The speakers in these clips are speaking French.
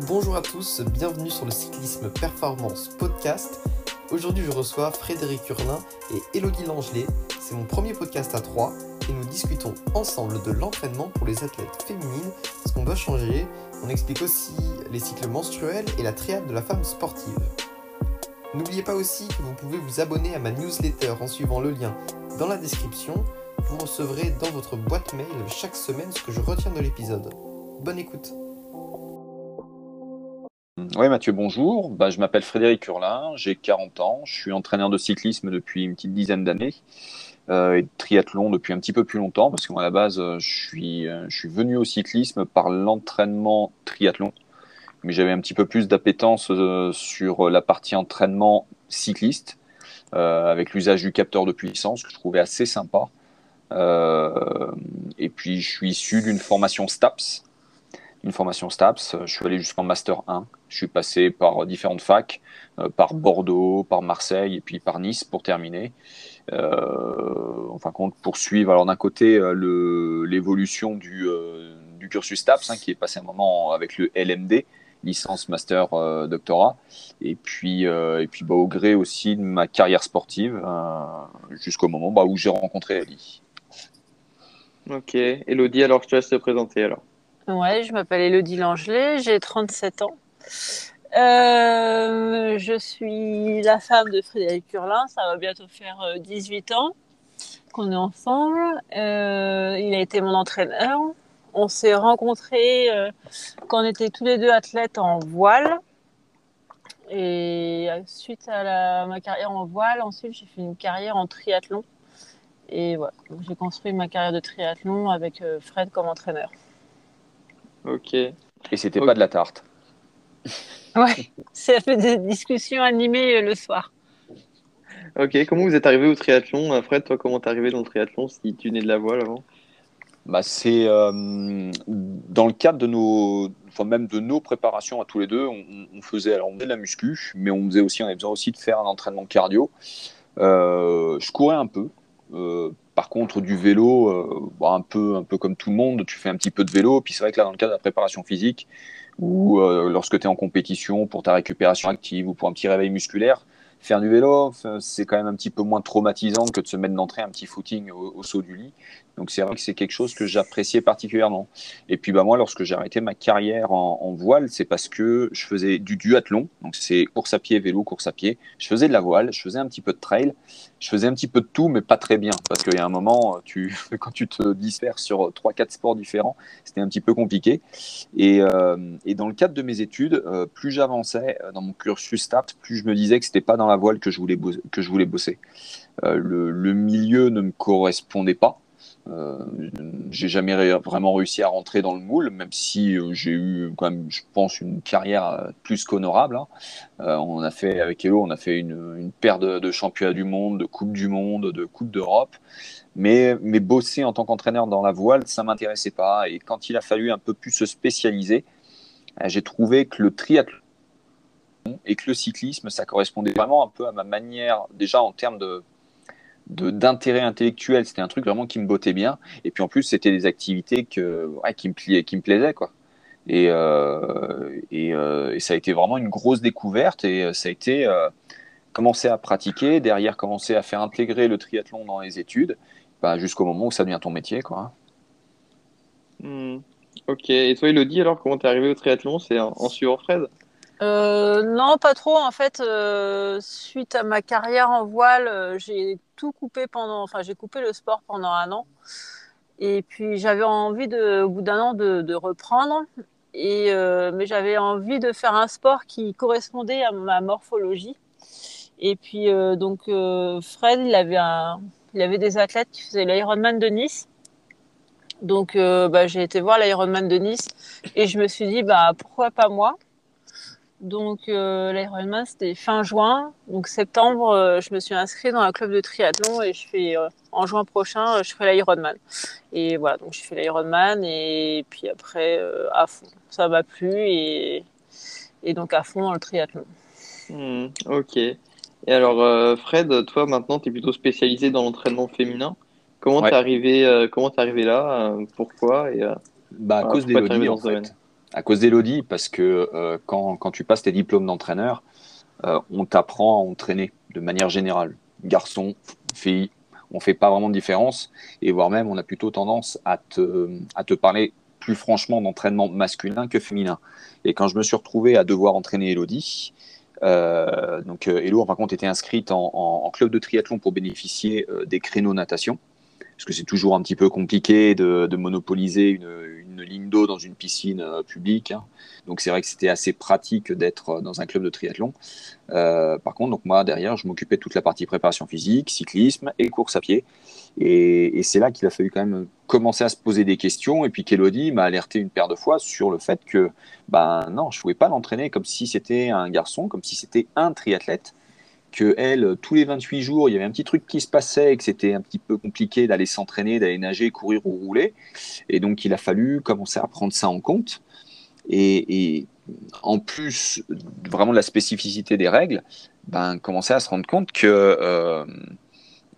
Bonjour à tous, bienvenue sur le Cyclisme Performance Podcast. Aujourd'hui, je reçois Frédéric Hurlin et Elodie Langelet. C'est mon premier podcast à trois et nous discutons ensemble de l'entraînement pour les athlètes féminines, ce qu'on doit changer. On explique aussi les cycles menstruels et la triade de la femme sportive. N'oubliez pas aussi que vous pouvez vous abonner à ma newsletter en suivant le lien dans la description. Vous recevrez dans votre boîte mail chaque semaine ce que je retiens de l'épisode. Bonne écoute oui, Mathieu, bonjour. Bah, je m'appelle Frédéric Hurlin, j'ai 40 ans, je suis entraîneur de cyclisme depuis une petite dizaine d'années euh, et de triathlon depuis un petit peu plus longtemps parce que moi, à la base, euh, je suis, euh, je suis venu au cyclisme par l'entraînement triathlon, mais j'avais un petit peu plus d'appétence sur la partie entraînement cycliste avec l'usage du capteur de puissance que je trouvais assez sympa. et puis, je suis issu d'une formation STAPS une formation STAPS. Je suis allé jusqu'en Master 1. Je suis passé par différentes facs, euh, par Bordeaux, par Marseille et puis par Nice pour terminer. Euh, en fin compte, poursuivre alors d'un côté euh, l'évolution du, euh, du, cursus STAPS, hein, qui est passé un moment avec le LMD, licence, master, doctorat, et puis, et puis bah, au gré aussi de ma carrière sportive, jusqu'au moment bah, où j'ai rencontré Ali. Ok, Elodie, alors je te laisse te présenter alors? Ouais, je m'appelle Elodie Langelet, j'ai 37 ans. Euh, je suis la femme de Frédéric Curlin, ça va bientôt faire 18 euh, ans qu'on est ensemble. Euh, il a été mon entraîneur. On s'est rencontrés euh, quand on était tous les deux athlètes en voile. Et suite à ma carrière en voile, ensuite j'ai fait une carrière en triathlon. Et voilà, j'ai construit ma carrière de triathlon avec Fred comme entraîneur. Ok. Et c'était pas de la tarte. Ouais, ça fait des discussions animées euh, le soir. Ok, comment vous êtes arrivé au triathlon euh, Fred, toi, comment t'es arrivé dans le triathlon si tu venais de la voile avant? Bah, C'est euh, dans le cadre de nos, enfin même de nos préparations à tous les deux, on, faisait, alors on faisait de la muscu, mais on faisait aussi, on avait besoin aussi de faire un entraînement cardio. je courais un peu, par contre, du vélo, euh, bah, un, peu, comme tout le monde, tu fais un petit peu de vélo. Puis c'est vrai que là, dans le cadre de la préparation physique, ou euh, lorsque tu es en compétition pour ta récupération active ou pour un petit réveil musculaire, faire du vélo, c'est quand même un petit peu moins traumatisant que de se mettre d'entrée un petit footing au, saut du lit. Donc c'est vrai que c'est quelque chose que j'appréciais particulièrement. Et puis bah moi, lorsque j'ai arrêté ma carrière en, voile, c'est parce que je faisais du duathlon, donc c'est course à pied, vélo, course à pied. Je faisais de la voile, je faisais un petit peu de trail, je faisais un petit peu de tout, mais pas très bien, parce qu'il y a un moment, quand tu te disperses sur trois, quatre sports différents, c'était un petit peu compliqué. Et, euh, dans le cadre de mes études, euh, plus j'avançais euh, dans mon cursus STAPS, plus je me disais que c'était pas dans la voile que je voulais, que je voulais bosser. Le, milieu ne me correspondait pas. Euh, j'ai jamais vraiment réussi à rentrer dans le moule, même si euh, j'ai eu quand même, je pense, une carrière euh, plus qu'honorable. Hein. On a fait avec Elo, on a fait une, paire de, championnats du monde, de coupe du monde, de coupe d'Europe. Mais, mais bosser en tant qu'entraîneur dans la voile, ça m'intéressait pas. Et quand il a fallu un peu plus se spécialiser, j'ai trouvé que le triathlon et que le cyclisme, ça correspondait vraiment un peu à ma manière, déjà en termes de d'intérêt intellectuel. C'était un truc vraiment qui me bottait bien. Et puis en plus, c'était des activités que, qui, me qui me plaisaient. Quoi. Et, euh, et, euh, et, ça a été vraiment une grosse découverte. Et euh, ça a été commencer à pratiquer, derrière commencer à faire intégrer le triathlon dans les études, bah, jusqu'au moment où ça devient ton métier. Quoi. Hmm. Ok. Et toi, Elodie, alors comment t'es arrivé au triathlon? C'est en, en suivant Fred? Euh, non, pas trop. En fait, euh, suite à ma carrière en voile, euh, j'ai tout coupé pendant, enfin, j'ai coupé le sport pendant un an. Et puis, j'avais envie de, au bout d'un an, de, reprendre. Et, mais j'avais envie de faire un sport qui correspondait à ma morphologie. Et puis, donc, Fred, il avait il avait des athlètes qui faisaient l'Ironman de Nice. Donc, bah, j'ai été voir l'Ironman de Nice et je me suis dit, bah, pourquoi pas moi? Donc euh, l'Ironman c'était fin juin. Donc septembre, euh, je me suis inscrite dans un club de triathlon et je fais euh, en juin prochain, euh, je ferai l'Ironman. Et voilà, donc j'ai fait l'Ironman et puis après euh, à fond. Ça m'a plu et, et donc à fond dans le triathlon. Mmh, ok. Et alors Fred, toi maintenant tu es plutôt spécialisé dans l'entraînement féminin. Comment ouais. t'es arrivé, comment t'es arrivé là? Pourquoi? Et, Bah à cause d'Elodie en fait. À cause d'Elodie, parce que euh, quand, tu passes tes diplômes d'entraîneur, euh, on t'apprend à entraîner de manière générale. Garçon, fille, on fait pas vraiment de différence. Et voire même, on a plutôt tendance à te, parler plus franchement d'entraînement masculin que féminin. Et quand je me suis retrouvé à devoir entraîner Elodie, euh, donc Elo, par contre, était inscrite en, en, club de triathlon pour bénéficier des créneaux natation parce que c'est toujours un petit peu compliqué de, monopoliser une, ligne d'eau dans une piscine euh, publique. Hein. Donc c'est vrai que c'était assez pratique d'être euh, dans un club de triathlon. Euh, par contre, donc moi derrière, je m'occupais de toute la partie préparation physique, cyclisme et course à pied. Et, c'est là qu'il a fallu quand même commencer à se poser des questions. Et puis qu'Elodie m'a alerté une paire de fois sur le fait que, ben non, je ne pouvais pas l'entraîner comme si c'était un garçon, comme si c'était un triathlète que elle, tous les 28 jours, il y avait un petit truc qui se passait et que c'était un petit peu compliqué d'aller s'entraîner, d'aller nager, courir ou rouler. Et donc, il a fallu commencer à prendre ça en compte. Et, en plus, vraiment de la spécificité des règles, ben, commencer à se rendre compte que, euh,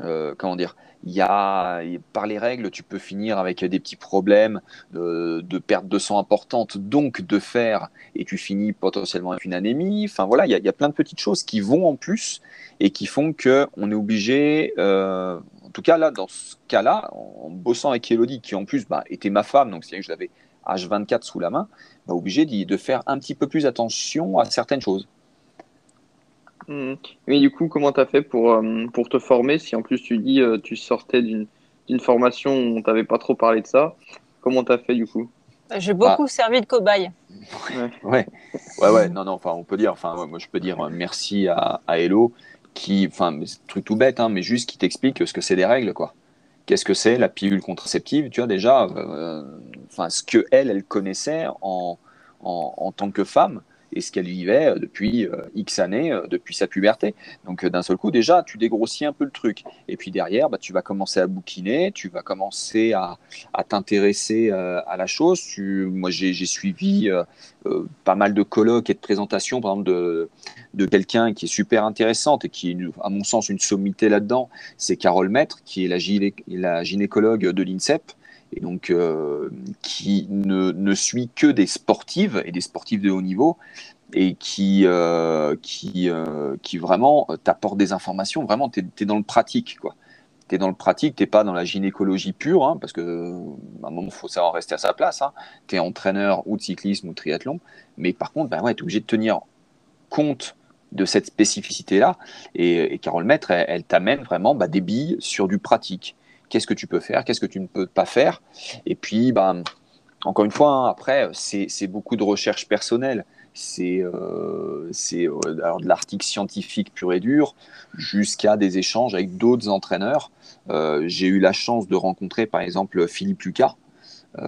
euh, comment dire, il y a, par les règles, tu peux finir avec des petits problèmes de, perte de sang importante, donc de fer, et tu finis potentiellement avec une anémie. Enfin voilà, il y, a, plein de petites choses qui vont en plus et qui font que on est obligé, euh, en tout cas là, dans ce cas-là, en bossant avec Elodie, qui en plus bah, était ma femme, donc c'est que je l'avais H24 sous la main, bah, obligé de faire un petit peu plus attention à certaines choses. Mmh. Mais du coup, comment tu as fait pour, euh, pour te former Si en plus tu dis euh, tu sortais d'une formation où on t'avait pas trop parlé de ça, comment tu as fait du coup? J'ai beaucoup ah. servi de cobaye. Ouais. ouais. ouais, ouais, non, non, enfin, on peut dire, enfin, moi je peux dire euh, merci à, à Hello qui, enfin, c'est un truc tout bête, hein, mais juste qui t'explique ce que c'est des règles, quoi. Qu'est-ce que c'est la pilule contraceptive? Tu vois, déjà, enfin, ce que elle, elle connaissait en, en, en tant que femme et ce qu'elle vivait euh, depuis euh, X années, euh, depuis sa puberté. Donc d'un seul coup, déjà, tu dégrossis un peu le truc. Et puis derrière, bah, tu vas commencer à bouquiner, tu vas commencer à, t'intéresser à la chose. Tu, moi, j'ai suivi pas mal de colloques et de présentations, par exemple, de, de quelqu'un qui est super intéressante et qui est, à mon sens, une sommité là-dedans. C'est Carole Maître, qui est la, la gynécologue de l'INSEP et donc euh, qui ne, suit que des sportives et des sportifs de haut niveau et qui, euh, qui, euh, qui vraiment t'apporte des informations. Vraiment, tu es, dans le pratique. quoi. Tu es dans le pratique, tu pas dans la gynécologie pure, hein, parce que un moment, il faut savoir rester à sa place. Hein. Tu es entraîneur ou de cyclisme ou de triathlon. Mais par contre, ben ouais, tu es obligé de tenir compte de cette spécificité-là. Et, Carole Maître, elle, t'amène vraiment bah, des billes sur du pratique qu'est-ce que tu peux faire, qu'est-ce que tu ne peux pas faire. Et puis, ben, encore une fois, hein, après, c'est beaucoup de recherche personnelle. C'est euh, euh, de l'article scientifique pur et dur jusqu'à des échanges avec d'autres entraîneurs. Euh, j'ai eu la chance de rencontrer par exemple Philippe Lucas,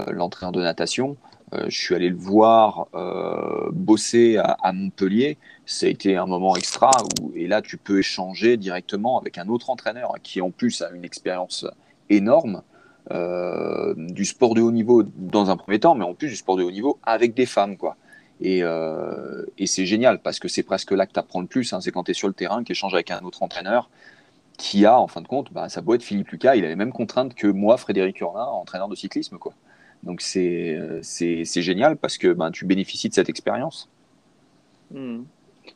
l'entraîneur de natation. je suis allé le voir bosser à, à, Montpellier. Ça a été un moment extra où, et là tu peux échanger directement avec un autre entraîneur qui en plus a une expérience énorme euh, du sport de haut niveau dans un premier temps, mais en plus du sport de haut niveau avec des femmes. quoi. Et, euh, c'est génial parce que c'est presque là que tu apprends le plus. Hein, c'est quand tu es sur le terrain, que échanges avec un autre entraîneur qui a, en fin de compte, bah, ça peut être Philippe Lucas, il a les mêmes contraintes que moi, Frédéric Urlin, entraîneur de cyclisme. Quoi. Donc c'est, c'est, génial parce que bah, tu bénéficies de cette expérience. Hmm.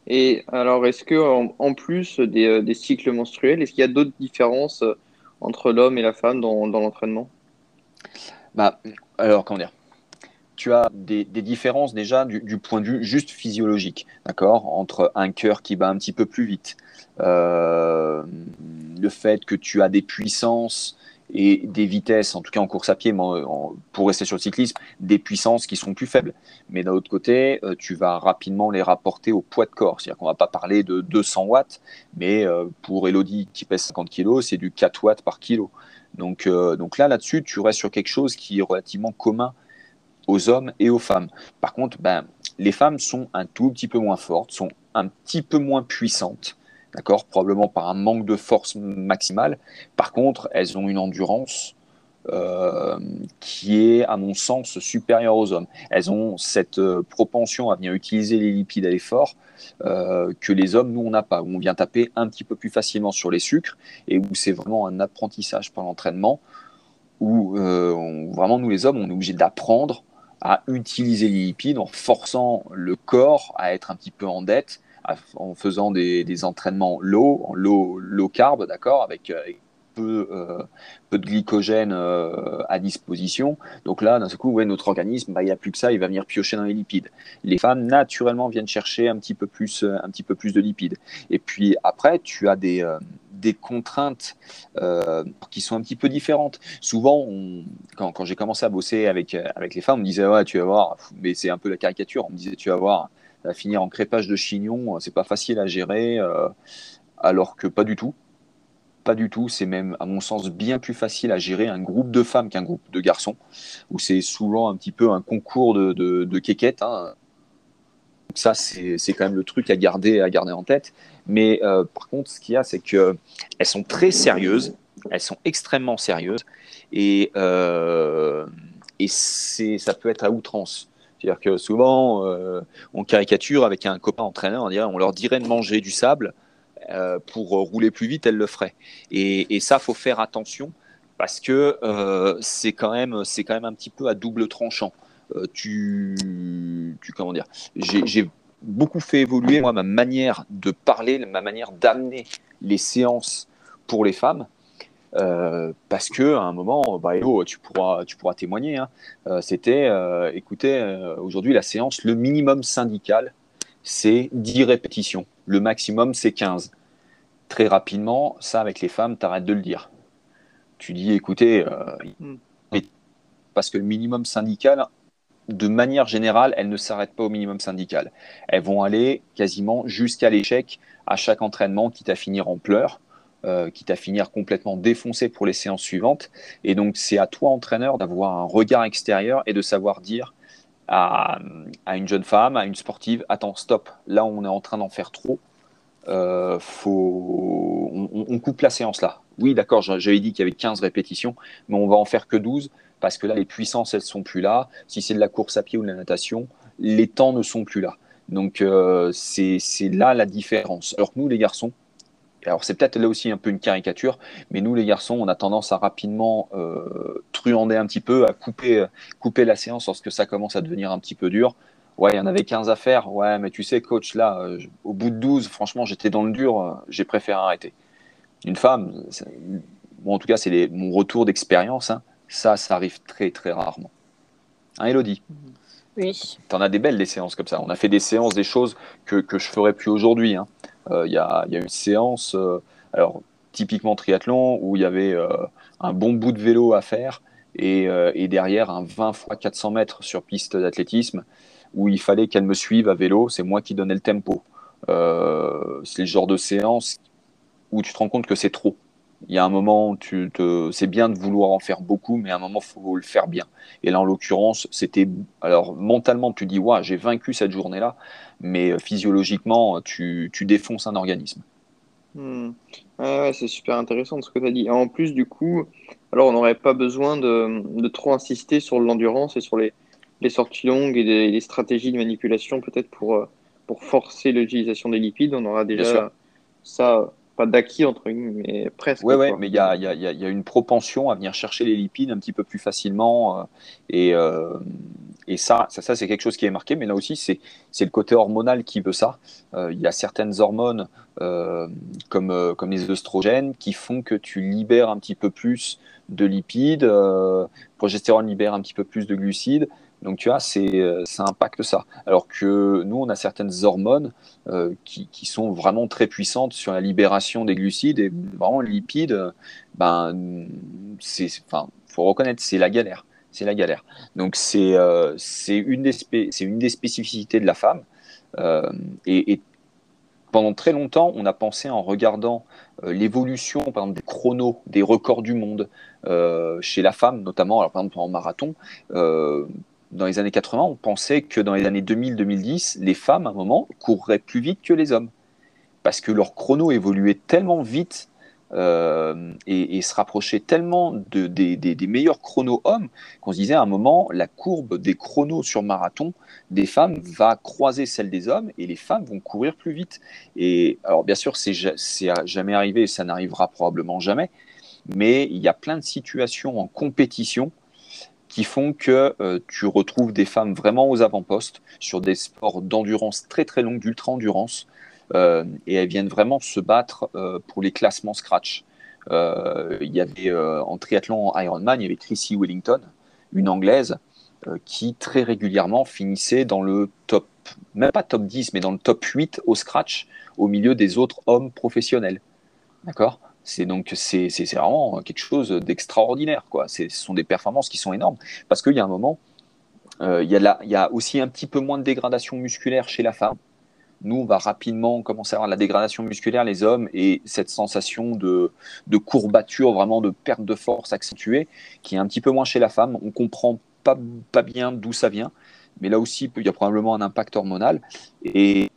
Et alors, est-ce que en, plus des, euh, des, cycles menstruels, est-ce qu'il y a d'autres différences entre l'homme et la femme dans, l'entraînement? Bah, Alors, comment dire? Tu as des, différences déjà du, du, point de vue juste physiologique, d'accord? Entre un cœur qui bat un petit peu plus vite, euh, le fait que tu as des puissances et des vitesses, en tout cas en course à pied, pour rester sur le cyclisme, des puissances qui sont plus faibles. Mais d'un autre côté, euh, tu vas rapidement les rapporter au poids de corps. C'est-à-dire qu'on ne va pas parler de 200 watts, mais euh, pour Elodie qui pèse 50 kg, c'est du 4 watts par kilo. Donc, euh, donc là, là-dessus, tu restes sur quelque chose qui est relativement commun aux hommes et aux femmes. Par contre, ben, les femmes sont un tout petit peu moins fortes, sont un petit peu moins puissantes d'accord? Probablement par un manque de force maximale. Par contre, elles ont une endurance euh, qui est, à mon sens, supérieure aux hommes. Elles ont cette euh, propension à venir utiliser les lipides à l'effort euh, que les hommes, nous, on n'a pas, où on vient taper un petit peu plus facilement sur les sucres et où c'est vraiment un apprentissage par l'entraînement, où vraiment, nous, les hommes, on est obligé d'apprendre à utiliser les lipides en forçant le corps à être un petit peu en dette, en faisant des, entraînements low, low, low carb, d'accord, avec, peu, euh, peu, de glycogène euh, à disposition. Donc là, d'un seul coup, ouais, notre organisme, bah, il n'y a plus que ça, il va venir piocher dans les lipides. Les femmes, naturellement, viennent chercher un petit peu plus, un petit peu plus de lipides. Et puis après, tu as des des contraintes euh, qui sont un petit peu différentes. Souvent, quand, j'ai commencé à bosser avec, avec les femmes, on me disait ouais, tu vas voir, mais c'est un peu la caricature. On me disait tu vas voir, va finir en crépage de chignon, c'est pas facile à gérer, euh, alors que pas du tout. Pas du tout, c'est même à mon sens bien plus facile à gérer un groupe de femmes qu'un groupe de garçons, où c'est souvent un petit peu un concours de, de, quéquettes. Hein. Ça, c'est quand même le truc à garder, à garder en tête. Mais euh, par contre, ce qu'il y a, c'est qu'elles sont très sérieuses, elles sont extrêmement sérieuses, et, euh, et ça peut être à outrance. C'est-à-dire que souvent, euh, on caricature avec un copain entraîneur, on, on leur dirait de manger du sable euh, pour rouler plus vite, elles le feraient. Et, et ça, faut faire attention parce que c'est quand même, un petit peu à double tranchant. tu, tu, comment dire, j'ai beaucoup fait évoluer ma manière de parler, ma manière d'amener les séances pour les femmes. Euh, parce que à un moment, bah, tu pourras, tu pourras témoigner. Hein. Euh, c'était, euh, écoutez, aujourd'hui la séance, le minimum syndical, c'est 10 répétitions. Le maximum, c'est 15. Très rapidement, ça avec les femmes, t'arrêtes de le dire. Tu dis, écoutez, hmm. parce que le minimum syndical, de manière générale, elles ne s'arrêtent pas au minimum syndical. Elles vont aller quasiment jusqu'à l'échec à chaque entraînement, quitte à finir en pleurs, euh, quitte à finir complètement défoncé pour les séances suivantes. Et donc, c'est à toi, entraîneur, d'avoir un regard extérieur et de savoir dire à, une jeune femme, à une sportive, attends, stop, là, on est en train d'en faire trop. Euh, faut... on, coupe la séance là. Oui, d'accord, j'avais dit qu'il y avait 15 répétitions, mais on va en faire que 12 parce que là, les puissances, elles sont plus là. Si c'est de la course à pied ou de la natation, les temps ne sont plus là. Donc, euh, c'est là la différence. Alors que nous, les garçons, alors c'est peut-être là aussi un peu une caricature, mais nous, les garçons, on a tendance à rapidement euh, truander un petit peu, à couper, couper la séance lorsque ça commence à devenir un petit peu dur. Ouais, il y en avait 15 à faire. Ouais, mais tu sais, coach, là, euh, au bout de 12, franchement, j'étais dans le dur, euh, j'ai préféré arrêter. Une femme, bon, en tout cas, c'est mon retour d'expérience. Hein. Ça, ça arrive très très rarement. Hein, Elodie? Oui. Tu en as des belles des séances comme ça. On a fait des séances, des choses que, que je ferais plus aujourd'hui. Hein. Euh, il y, a, une séance, euh, alors typiquement triathlon, où il y avait euh, un bon bout de vélo à faire et, et, derrière un 20 x 400 mètres sur piste d'athlétisme où il fallait qu'elle me suive à vélo. C'est moi qui donnais le tempo. c'est le genre de séance où tu te rends compte que c'est trop il y a un moment, tu te, c'est bien de vouloir en faire beaucoup, mais à un moment, il faut le faire bien. Et là, en l'occurrence, c'était. Alors, mentalement, tu dis, ouais, j'ai vaincu cette journée-là, mais euh, physiologiquement, tu, tu défonces un organisme. Hmm. Ouais, c'est super intéressant ce que tu as dit. En plus, du coup, alors on n'aurait pas besoin de, de, trop insister sur l'endurance et sur les, les sorties longues et les, stratégies de manipulation, peut-être pour, euh, pour forcer l'utilisation des lipides. On aura déjà ça d'acquis entre guillemets, mais presque. Oui, ouais, mais il y a, y, a, y a, une propension à venir chercher les lipides un petit peu plus facilement. Euh, et, euh, et ça, ça, ça c'est quelque chose qui est marqué. Mais là aussi, c'est le côté hormonal qui veut ça. Euh, il y a certaines hormones comme, comme les œstrogènes qui font que tu libères un petit peu plus de lipides. progestérone libère un petit peu plus de glucides. Donc tu vois, c'est, euh, ça impacte ça. Alors que nous, on a certaines hormones euh, qui, sont vraiment très puissantes sur la libération des glucides et vraiment lipides. Ben, c'est, enfin, faut reconnaître, c'est la galère. C'est la galère. Donc c'est, euh, c'est une des c'est une des spécificités de la femme. Et, et, pendant très longtemps, on a pensé en regardant l'évolution, par exemple, des chronos, des records du monde chez la femme, notamment, alors par exemple en marathon, dans les années 80, on pensait que dans les années 2000-2010, les femmes, à un moment, courraient plus vite que les hommes. Parce que leur chrono évoluait tellement vite euh, et, se rapprochait tellement de, des, meilleurs chronos hommes qu'on se disait à un moment, la courbe des chronos sur marathon des femmes va croiser celle des hommes et les femmes vont courir plus vite. Et alors, bien sûr, c'est jamais arrivé et ça n'arrivera probablement jamais, mais il y a plein de situations en compétition qui font que euh, tu retrouves des femmes vraiment aux avant-postes sur des sports d'endurance très très longue, d'ultra-endurance, euh, et elles viennent vraiment se battre euh, pour les classements scratch. Il y avait en triathlon Ironman, il y avait Chrissy Wellington, une anglaise, qui très régulièrement finissait dans le top, même pas top 10, mais dans le top 8 au scratch, au milieu des autres hommes professionnels. D'accord? C'est donc c'est vraiment quelque chose d'extraordinaire. Quoi. Ce sont des performances qui sont énormes. Parce qu'il y a un moment, euh, il, y a il y a aussi un petit peu moins de dégradation musculaire chez la femme. Nous, on va rapidement commencer à avoir la dégradation musculaire, les hommes, et cette sensation de, de courbature, vraiment de perte de force accentuée, qui est un petit peu moins chez la femme. On comprend pas, pas bien d'où ça vient, mais là aussi, il y a probablement un impact hormonal. Et,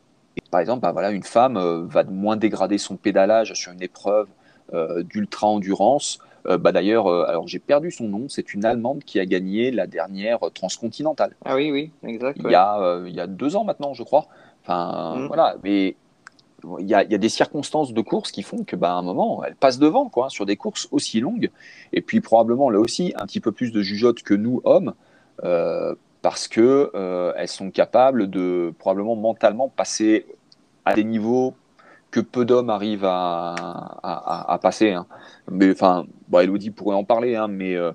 par exemple, bah voilà, une femme euh, va moins dégrader son pédalage sur une épreuve euh, d'ultra-endurance. Euh, bah, D'ailleurs, euh, alors j'ai perdu son nom, c'est une Allemande qui a gagné la dernière transcontinentale. Ah oui, oui, exact. Il, y a, il y a deux ans maintenant, je crois. Enfin, mm. voilà, mais il y, a, il y, a, des circonstances de course qui font que, bah, à un moment, elle passe devant, quoi, sur des courses aussi longues. Et puis, probablement, là aussi, un petit peu plus de jugeote que nous, hommes, euh, parce que euh, elles sont capables de, probablement, mentalement, passer à des niveaux que peu d'hommes arrivent à, passer. Hein. Mais enfin, Elodie pourrait en parler, hein, mais euh,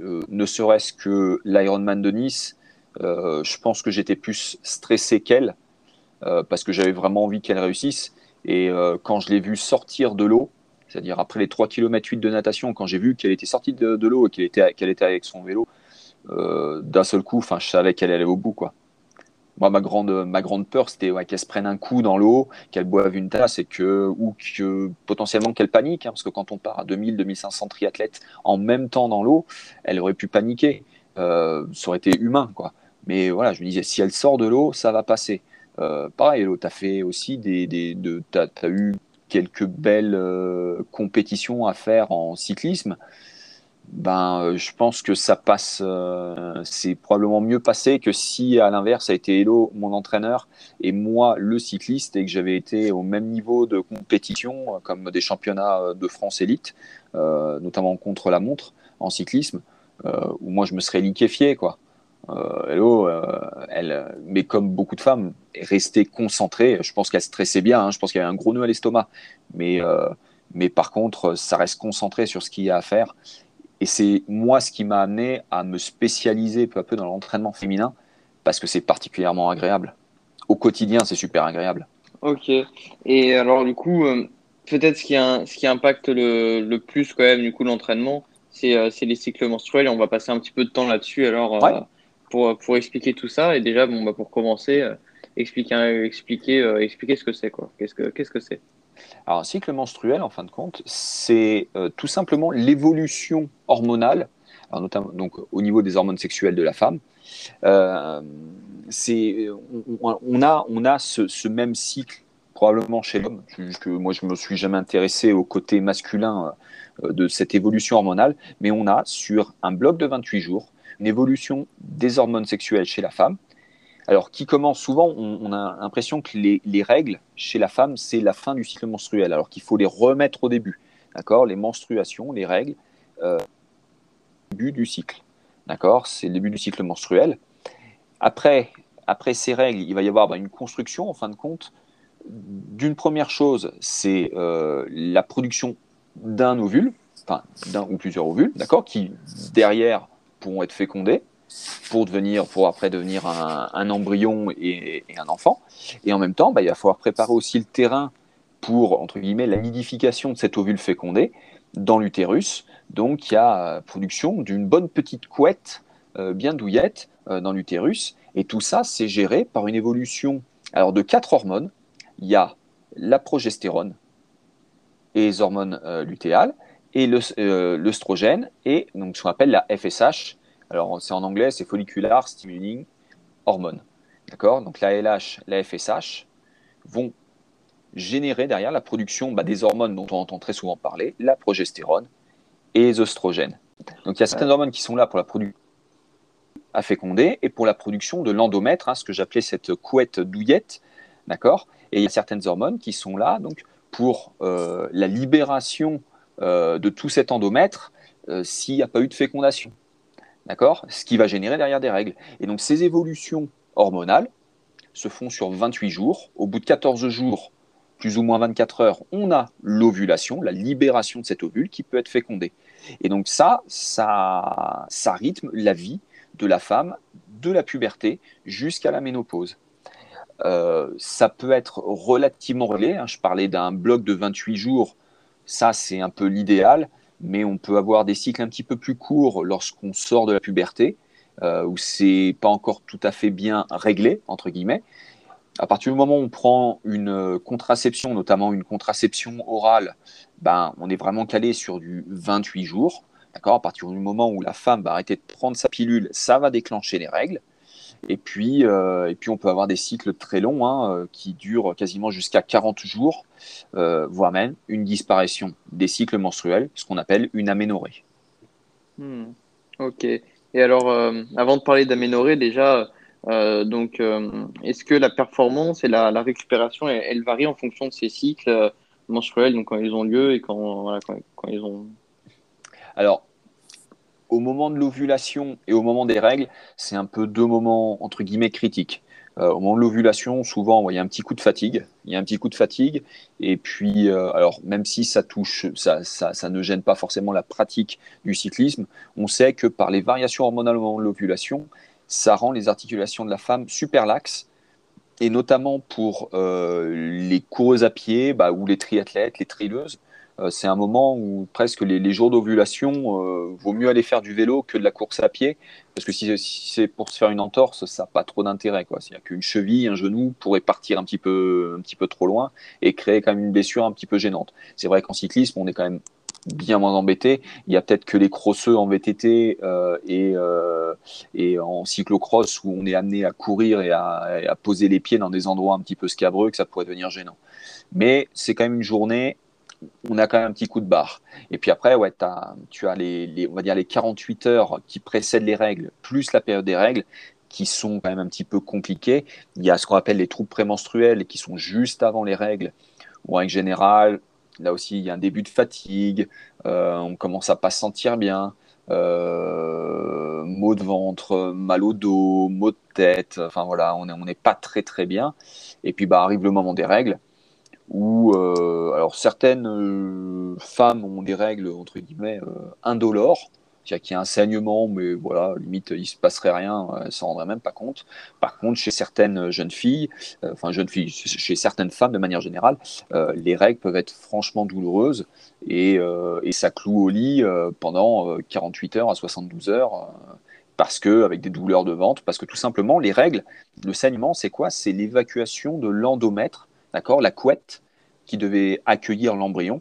euh, ne serait-ce que l'Ironman de Nice, euh, je pense que j'étais plus stressé qu'elle parce que j'avais vraiment envie qu'elle réussisse. Et quand je l'ai vue sortir de l'eau, c'est-à-dire après les 3 km 8 de natation, quand j'ai vu qu'elle était sortie de, l'eau et qu'elle était, avec son vélo, d'un seul coup, je savais qu'elle allait au bout, quoi. Moi, ma grande, ma grande peur, c'était qu'elle se prenne un coup dans l'eau, qu'elle boive une tasse et que, ou que potentiellement qu'elle panique, hein, parce que quand on part à 2000, 2500 triathlètes en même temps dans l'eau, elle aurait pu paniquer. Euh, ça aurait été humain, quoi. Mais voilà, je me disais, si elle sort de l'eau, ça va passer. Euh, pareil, tu as fait aussi des, des de, as, as, eu quelques belles euh, compétitions à faire en cyclisme ben, euh, je pense que ça passe, euh, c'est probablement mieux passé que si à l'inverse ça a été Hello, mon entraîneur, et moi le cycliste, et que j'avais été au même niveau de compétition, euh, comme des championnats de France élite, notamment contre la montre en cyclisme, où moi je me serais liquéfié, quoi. Hello, elle, mais comme beaucoup de femmes, est restée concentrée. Je pense qu'elle stressait bien, hein, je pense qu'il y avait un gros nœud à l'estomac, mais, mais par contre, ça reste concentré sur ce qu'il y a à faire. Et c'est moi ce qui m'a amené à me spécialiser peu à peu dans l'entraînement féminin parce que c'est particulièrement agréable. Au quotidien, c'est super agréable. Ok. Et alors, du coup, euh, peut-être ce, qui ce qui impacte le, le, plus quand même, du coup, l'entraînement, c'est euh, les cycles menstruels. Et on va passer un petit peu de temps là-dessus alors ouais. euh, pour, pour expliquer tout ça. Et déjà, bon, bah, pour commencer, expliquer, expliquer, expliquer ce que c'est. Qu'est-ce que qu'est-ce que c'est? Alors, un cycle menstruel, en fin de compte, c'est euh, tout simplement l'évolution hormonale, notamment au niveau des hormones sexuelles de la femme. Euh, on, a, ce, même cycle probablement chez l'homme. que moi, je me suis jamais intéressé au côté masculin euh, de cette évolution hormonale, mais on a sur un bloc de 28 jours une évolution des hormones sexuelles chez la femme alors qui commence souvent, on, a l'impression que les, les, règles chez la femme, c'est la fin du cycle menstruel, alors qu'il faut les remettre au début. D'accord? Les menstruations, les règles, euh, début du cycle. D'accord? C'est le début du cycle menstruel. Après, après ces règles, il va y avoir bah, une construction, en fin de compte, d'une première chose, c'est euh, la production d'un ovule, enfin d'un ou plusieurs ovules, d'accord, qui derrière pourront être fécondés, pour devenir, pour après devenir un, embryon et, un enfant. Et en même temps, bah, il va falloir préparer aussi le terrain pour, entre guillemets, la nidification de cet ovule fécondé dans l'utérus. Donc, il y a production d'une bonne petite couette euh, bien douillette euh, dans l'utérus. Et tout ça, c'est géré par une évolution alors, de quatre hormones. Il y a la progestérone et les hormones euh, lutéales et l'œstrogène et donc ce qu'on appelle la FSH, alors, c'est en anglais, c'est follicular stimulating hormone. D'accord? Donc, la LH, la FSH vont générer derrière la production bah, des hormones dont on entend très souvent parler, la progestérone et les oestrogènes. Donc, il y a certaines hormones qui sont là pour la production à féconder et pour la production de l'endomètre, hein, ce que j'appelais cette couette douillette. D'accord? Et il y a certaines hormones qui sont là donc, pour euh, la libération euh, de tout cet endomètre euh, s'il n'y a pas eu de fécondation. D'accord? Ce qui va générer derrière des règles. Et donc ces évolutions hormonales se font sur 28 jours. Au bout de 14 jours, plus ou moins 24 heures, on a l'ovulation, la libération de cet ovule qui peut être fécondé. Et donc ça, ça, rythme la vie de la femme de la puberté jusqu'à la ménopause. Euh, ça peut être relativement relais. Hein. Je parlais d'un bloc de 28 jours. Ça, c'est un peu l'idéal. Mais on peut avoir des cycles un petit peu plus courts lorsqu'on sort de la puberté, euh, où c'est pas encore tout à fait bien réglé, entre guillemets. À partir du moment où on prend une contraception, notamment une contraception orale, ben, on est vraiment calé sur du 28 jours. À partir du moment où la femme va arrêter de prendre sa pilule, ça va déclencher les règles. Et puis, euh, et puis on peut avoir des cycles très longs hein, euh, qui durent quasiment jusqu'à 40 jours, euh, voire même une disparition des cycles menstruels, ce qu'on appelle une aménorrhée. Hmm. Ok. Et alors, avant de parler d'aménorrhée, déjà, donc, est-ce que la performance et la, récupération, elles, varient en fonction de ces cycles menstruels, donc quand ils ont lieu et quand, quand, quand ils ont alors, au moment de l'ovulation et au moment des règles, c'est un peu deux moments entre guillemets critiques. Euh, au moment de l'ovulation, souvent, il y a un petit coup de fatigue. Il y a un petit coup de fatigue. Et puis, euh, alors, même si ça touche, ça, ça, ne gêne pas forcément la pratique du cyclisme, on sait que par les variations hormonales au moment de l'ovulation, ça rend les articulations de la femme super laxes. Et notamment pour euh, les coureuses à pied bah, ou les triathlètes, les trileuses, c'est un moment où presque les, jours d'ovulation, euh, vaut mieux aller faire du vélo que de la course à pied, parce que si, c'est pour se faire une entorse, ça n'a pas trop d'intérêt. C'est-à-dire qu'une cheville, un genou pourrait partir un petit, peu, un petit peu trop loin et créer quand même une blessure un petit peu gênante. C'est vrai qu'en cyclisme, on est quand même bien moins embêté. Il y a peut-être que les crosseux en VTT euh, et, et en cyclocross où on est amené à courir et à, et à, poser les pieds dans des endroits un petit peu scabreux que ça pourrait devenir gênant. Mais c'est quand même une journée on a quand même un petit coup de barre. Et puis après, ouais, tu as les, on va dire les 48 heures qui précèdent les règles, plus la période des règles, qui sont quand même un petit peu compliquées. Il y a ce qu'on appelle les troubles prémenstruels qui sont juste avant les règles, ou en règle générale, là aussi, il y a un début de fatigue, euh, on commence à pas se sentir bien, euh, maux de ventre, mal au dos, maux de tête, enfin voilà, on n'est pas très très bien. Et puis bah, arrive le moment des règles où euh, alors certaines euh, femmes ont des règles entre guillemets euh, indolores, c'est-à-dire qu'il y a un saignement, mais voilà, limite il se passerait rien, elles s'en rendraient même pas compte. Par contre, chez certaines jeunes filles, enfin jeunes filles, chez certaines femmes de manière générale, les règles peuvent être franchement douloureuses et, et ça cloue au lit pendant 48 heures à 72 heures parce que avec des douleurs de ventre, parce que tout simplement les règles, le saignement, c'est quoi? C'est l'évacuation de l'endomètre d'accord, la couette qui devait accueillir l'embryon,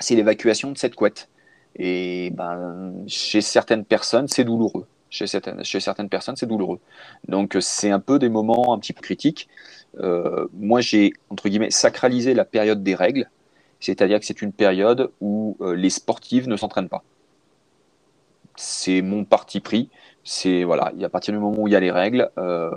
c'est l'évacuation de cette couette. Et ben, chez certaines personnes, c'est douloureux. Chez certaines, personnes, c'est douloureux. Donc, c'est un peu des moments un petit peu critiques. Euh, moi, j'ai, sacralisé la période des règles, c'est-à-dire que c'est une période où euh, les sportives ne s'entraînent pas. C'est mon parti pris c'est voilà, à partir du moment où il y a les règles, euh,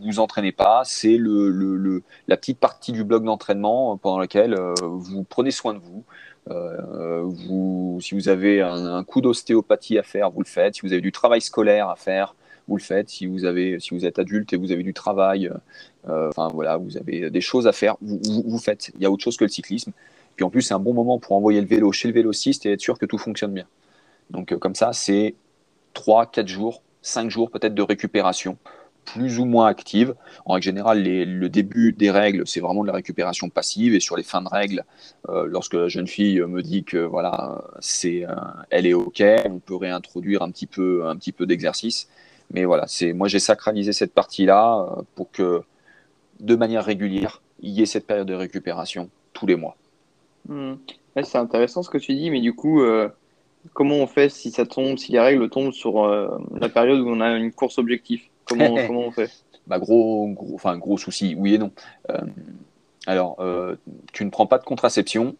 vous entraînez pas. C'est le, la petite partie du bloc d'entraînement pendant laquelle euh, vous prenez soin de vous. Euh, vous, si vous avez un, coup d'ostéopathie à faire, vous le faites. Si vous avez du travail scolaire à faire, vous le faites. Si vous avez, si vous êtes adulte et vous avez du travail, euh, enfin voilà, vous avez des choses à faire, vous, vous, faites. Il y a autre chose que le cyclisme. Puis en plus, c'est un bon moment pour envoyer le vélo chez le vélociste et être sûr que tout fonctionne bien. Donc comme ça, c'est 3, 4 jours, 5 jours peut-être de récupération plus ou moins active. En règle générale, le début des règles, c'est vraiment de la récupération passive. Et sur les fins de règles, euh, lorsque la jeune fille me dit que voilà, c'est, euh, elle est ok, on peut réintroduire un petit peu, un petit peu d'exercice. Mais voilà, c'est, moi j'ai sacralisé cette partie-là euh, pour que, de manière régulière, il y ait cette période de récupération tous les mois. Mmh. c'est intéressant ce que tu dis, mais du coup, comment on fait si ça tombe, si les règles tombent sur euh, la période où on a une course objectif comment, comment on fait? Bah gros, gros, enfin gros souci, oui et non. Euh, alors, euh, tu ne prends pas de contraception,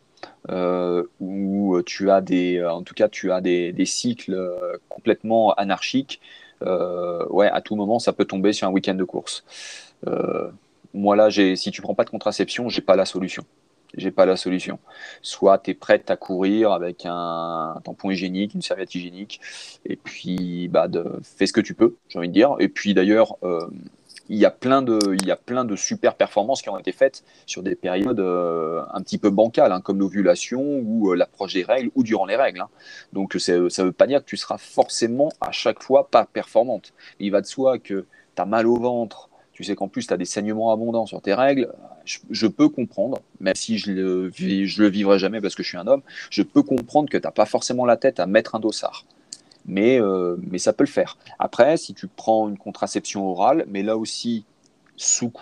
ou tu as des, en tout cas, tu as des, des cycles complètement anarchiques. ouais, à tout moment, ça peut tomber sur un week-end de course. moi là, si tu prends pas de contraception, j'ai pas la solution. J'ai pas la solution. Soit tu es prête à courir avec un, tampon hygiénique, une serviette hygiénique, et puis bah, fais ce que tu peux, j'ai envie de dire. Et puis d'ailleurs, euh, il y a plein de, y a plein de super performances qui ont été faites sur des périodes euh, un petit peu bancales, hein, comme l'ovulation ou euh, l'approche des règles ou durant les règles. Hein. Donc ça ne veut pas dire que tu seras forcément à chaque fois pas performante. Il va de soi que tu as mal au ventre, tu sais qu'en plus tu as des saignements abondants sur tes règles, je, peux comprendre, même si je le, je le vivrai jamais parce que je suis un homme, je peux comprendre que tu n'as pas forcément la tête à mettre un dossard mais, euh, mais ça peut le faire. Après, si tu prends une contraception orale, mais là aussi, sous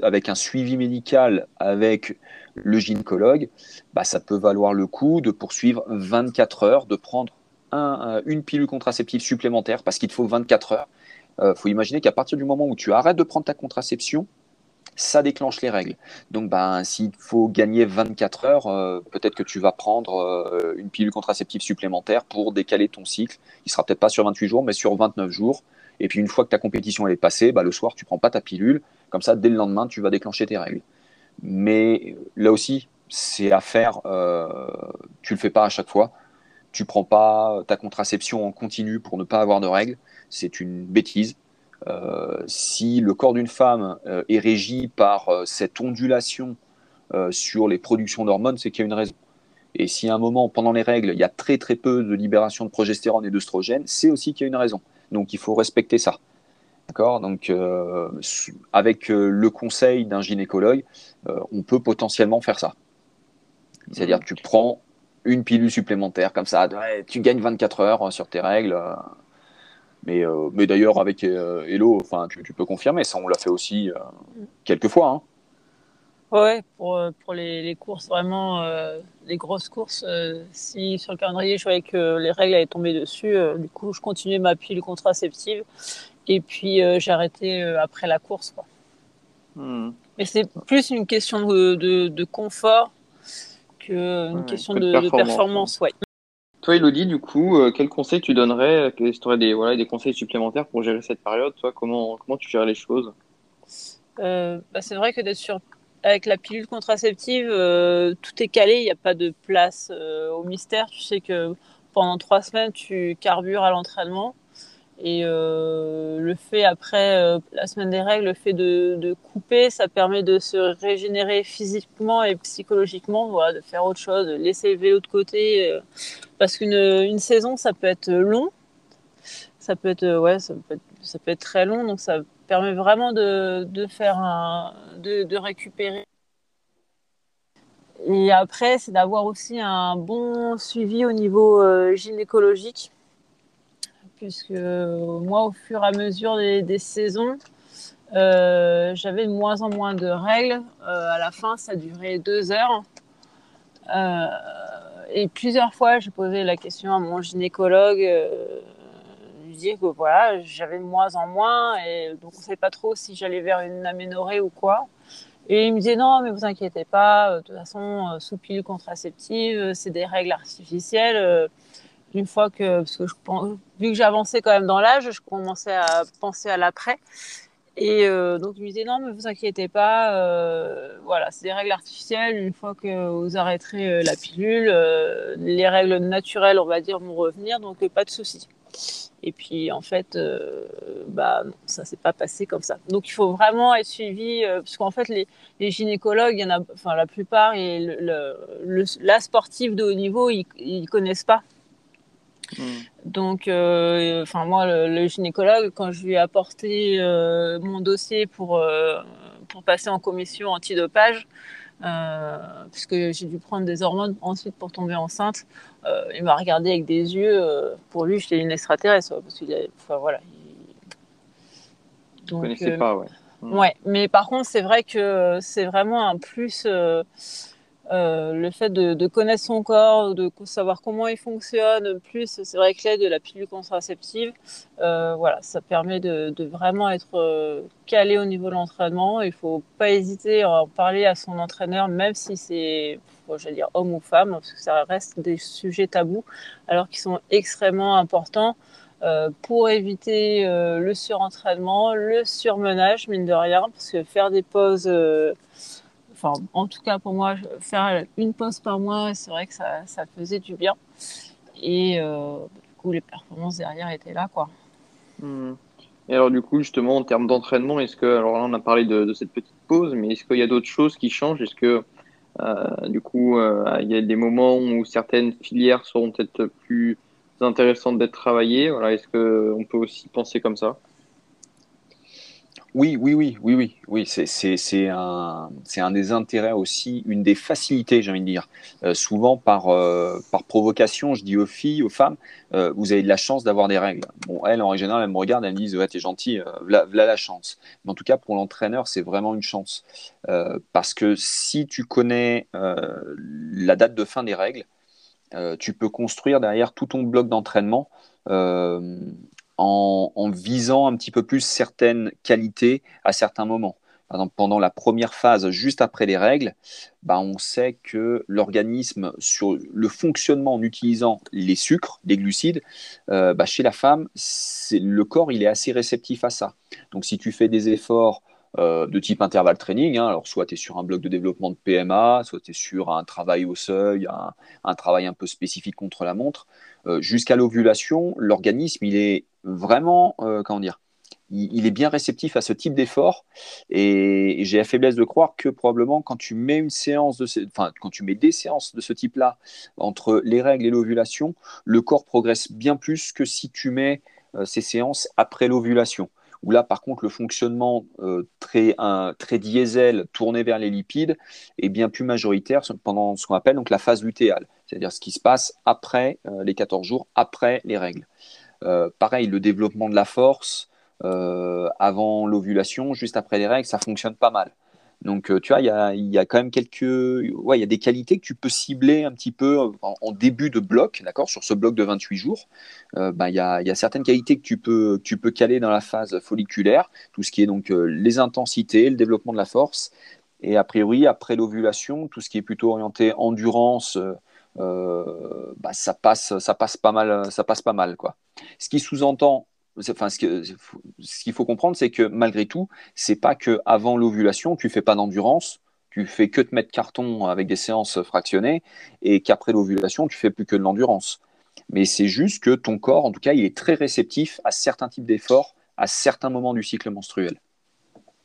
avec un suivi médical avec le gynécologue, bah, ça peut valoir le coup de poursuivre 24 heures, de prendre un, une pilule contraceptive supplémentaire parce qu'il te faut 24 heures. Il euh, faut imaginer qu'à partir du moment où tu arrêtes de prendre ta contraception, ça déclenche les règles. Donc, ben, s'il faut gagner 24 heures, euh, peut-être que tu vas prendre euh, une pilule contraceptive supplémentaire pour décaler ton cycle. Il sera peut-être pas sur 28 jours, mais sur 29 jours. Et puis, une fois que ta compétition est passée, bah, le soir, tu prends pas ta pilule. Comme ça, dès le lendemain, tu vas déclencher tes règles. Mais là aussi, c'est à faire. Euh, tu le fais pas à chaque fois. Tu prends pas ta contraception en continu pour ne pas avoir de règles. C'est une bêtise euh, si le corps d'une femme euh, est régi par euh, cette ondulation sur les productions d'hormones, c'est qu'il y a une raison. Et si à un moment, pendant les règles, il y a très très peu de libération de progestérone et d'œstrogène, c'est aussi qu'il y a une raison. Donc il faut respecter ça. D'accord? Donc avec le conseil d'un gynécologue, on peut potentiellement faire ça. C'est-à-dire tu prends une pilule supplémentaire comme ça, tu gagnes 24 heures sur tes règles. Mais, euh, mais d'ailleurs, avec euh, Hello, enfin, tu, peux confirmer, ça, on l'a fait aussi euh, quelques fois. Hein. Ouais, pour, pour les, les courses, vraiment, les grosses courses, si sur le calendrier je voyais que les règles allaient tomber dessus, du coup, je continuais ma pile contraceptive et puis j'ai arrêté après la course. Quoi. Hmm. Mais c'est plus une question de, de, de confort qu'une question de, performance. De performance ouais. Toi, Elodie, du coup, euh, quel conseil tu donnerais Tu aurais des, voilà, des conseils supplémentaires pour gérer cette période Toi, comment, comment tu gères les choses? Euh, bah, C'est vrai que d'être sur avec la pilule contraceptive, euh, tout est calé, il n'y a pas de place au mystère. Tu sais que pendant trois semaines, tu carbures à l'entraînement. Et euh, le fait après euh, la semaine des règles, le fait de, couper, ça permet de se régénérer physiquement et psychologiquement, de faire autre chose, de laisser le vélo de côté. Euh, parce qu'une une saison, ça peut être long, ça peut être ouais, ça peut être, très long, donc ça permet vraiment de, faire de récupérer. Et après, c'est d'avoir aussi un bon suivi au niveau gynécologique puisque moi, au fur et à mesure des, saisons, euh, j'avais de moins en moins de règles. Euh, à la fin, ça durait deux heures. Euh, et plusieurs fois, j'ai posé la question à mon gynécologue. je lui disais que voilà, j'avais de moins en moins et donc on ne savait pas trop si j'allais vers une aménorrhée ou quoi. Et il me disait non, mais vous inquiétez pas, de toute façon, sous pilule contraceptive, c'est des règles artificielles une fois que, parce que je, vu que j'avançais quand même dans l'âge, je commençais à penser à l'après. Et euh, donc, je me disais, non, mais vous inquiétez pas, euh, voilà, c'est des règles artificielles. Une fois que vous arrêterez euh, la pilule, les règles naturelles, on va dire, vont revenir, donc pas de souci. Et puis, en fait, bah, non, ça s'est pas passé comme ça. Donc, il faut vraiment être suivi, parce qu'en fait, les, gynécologues, enfin, la plupart, et la sportive de haut niveau, ils, ils connaissent pas Mm. Donc, euh, enfin moi, le, gynécologue, quand je lui ai apporté euh, mon dossier pour euh, pour passer en commission antidopage, puisque j'ai dû prendre des hormones ensuite pour tomber enceinte, il m'a regardé avec des yeux. pour lui, j'étais une extraterrestre, parce qu'il, enfin voilà. Donc, connaissais pas, ouais. Mm. Ouais, mais par contre, c'est vrai que c'est vraiment un plus euh, le fait de, connaître son corps, de savoir comment il fonctionne, plus c'est vrai que l'aide de la pilule contraceptive, euh, voilà, ça permet de, vraiment être euh, calé au niveau de l'entraînement. Il faut pas hésiter à en parler à son entraîneur, même si c'est, dire homme ou femme, parce que ça reste des sujets tabous, alors qu'ils sont extrêmement importants. pour éviter le surentraînement, le surmenage, mine de rien, parce que faire des pauses enfin, en tout cas pour moi, faire une pause par mois, c'est vrai que ça, faisait du bien. Et euh, du coup, les performances derrière étaient là, quoi. Hmm. Et alors, du coup, justement, en termes d'entraînement, est-ce que, alors là, on a parlé de, cette petite pause, mais est-ce qu'il y a d'autres choses qui changent? Est-ce que, euh, du coup, euh, il y a des moments où certaines filières seront peut-être plus intéressantes d'être travaillées? Voilà, est-ce qu'on peut aussi penser comme ça? Oui, oui, oui, oui, oui, oui. C'est un, des intérêts aussi, une des facilités, j'ai envie de dire. Euh, souvent, par, euh, par provocation, je dis aux filles, aux femmes, euh, vous avez de la chance d'avoir des règles. Bon, elles, en général, elles me regardent, elles me disent, ouais, t'es gentil, voilà, la chance. Mais en tout cas, pour l'entraîneur, c'est vraiment une chance. parce que si tu connais la date de fin des règles, tu peux construire derrière tout ton bloc d'entraînement en, visant un petit peu plus certaines qualités à certains moments. Par exemple, pendant la première phase, juste après les règles, bah, on sait que l'organisme, sur le fonctionnement en utilisant les sucres, les glucides, euh, bah, chez la femme, le corps il est assez réceptif à ça. Donc si tu fais des efforts euh, de type intervalle training. Hein. Alors, soit tu es sur un bloc de développement de PMA, soit tu es sur un travail au seuil, un, travail un peu spécifique contre la montre. Euh, jusqu'à l'ovulation, l'organisme, il est vraiment, euh, comment dire, il, est bien réceptif à ce type d'effort. Et, j'ai la faiblesse de croire que probablement quand tu mets une séance de enfin quand tu mets des séances de ce type-là entre les règles et l'ovulation, le corps progresse bien plus que si tu mets ces séances après l'ovulation. Où là, par contre, le fonctionnement euh, très, diesel tourné vers les lipides est bien plus majoritaire pendant ce qu'on appelle donc la phase lutéale, c'est-à-dire ce qui se passe après euh, les 14 jours, après les règles. Euh, pareil, le développement de la force avant l'ovulation, juste après les règles, ça fonctionne pas mal. Donc, euh, tu vois, il y a, quand même quelques. Ouais, il y a des qualités que tu peux cibler un petit peu en, début de bloc, d'accord Sur ce bloc de 28 jours, euh, ben, il, y a, certaines qualités que tu, peux, tu peux caler dans la phase folliculaire, tout ce qui est donc euh, les intensités, le développement de la force. Et a priori, après l'ovulation, tout ce qui est plutôt orienté endurance, bah, ça, passe, ça, passe pas mal, ça passe pas mal. Quoi. Ce qui sous-entend Enfin, ce qu'il faut comprendre, c'est que malgré tout, c'est pas que avant l'ovulation, tu fais pas d'endurance, tu fais que te mettre carton avec des séances fractionnées, et qu'après l'ovulation, tu fais plus que de l'endurance. Mais c'est juste que ton corps, en tout cas, il est très réceptif à certains types d'efforts à certains moments du cycle menstruel.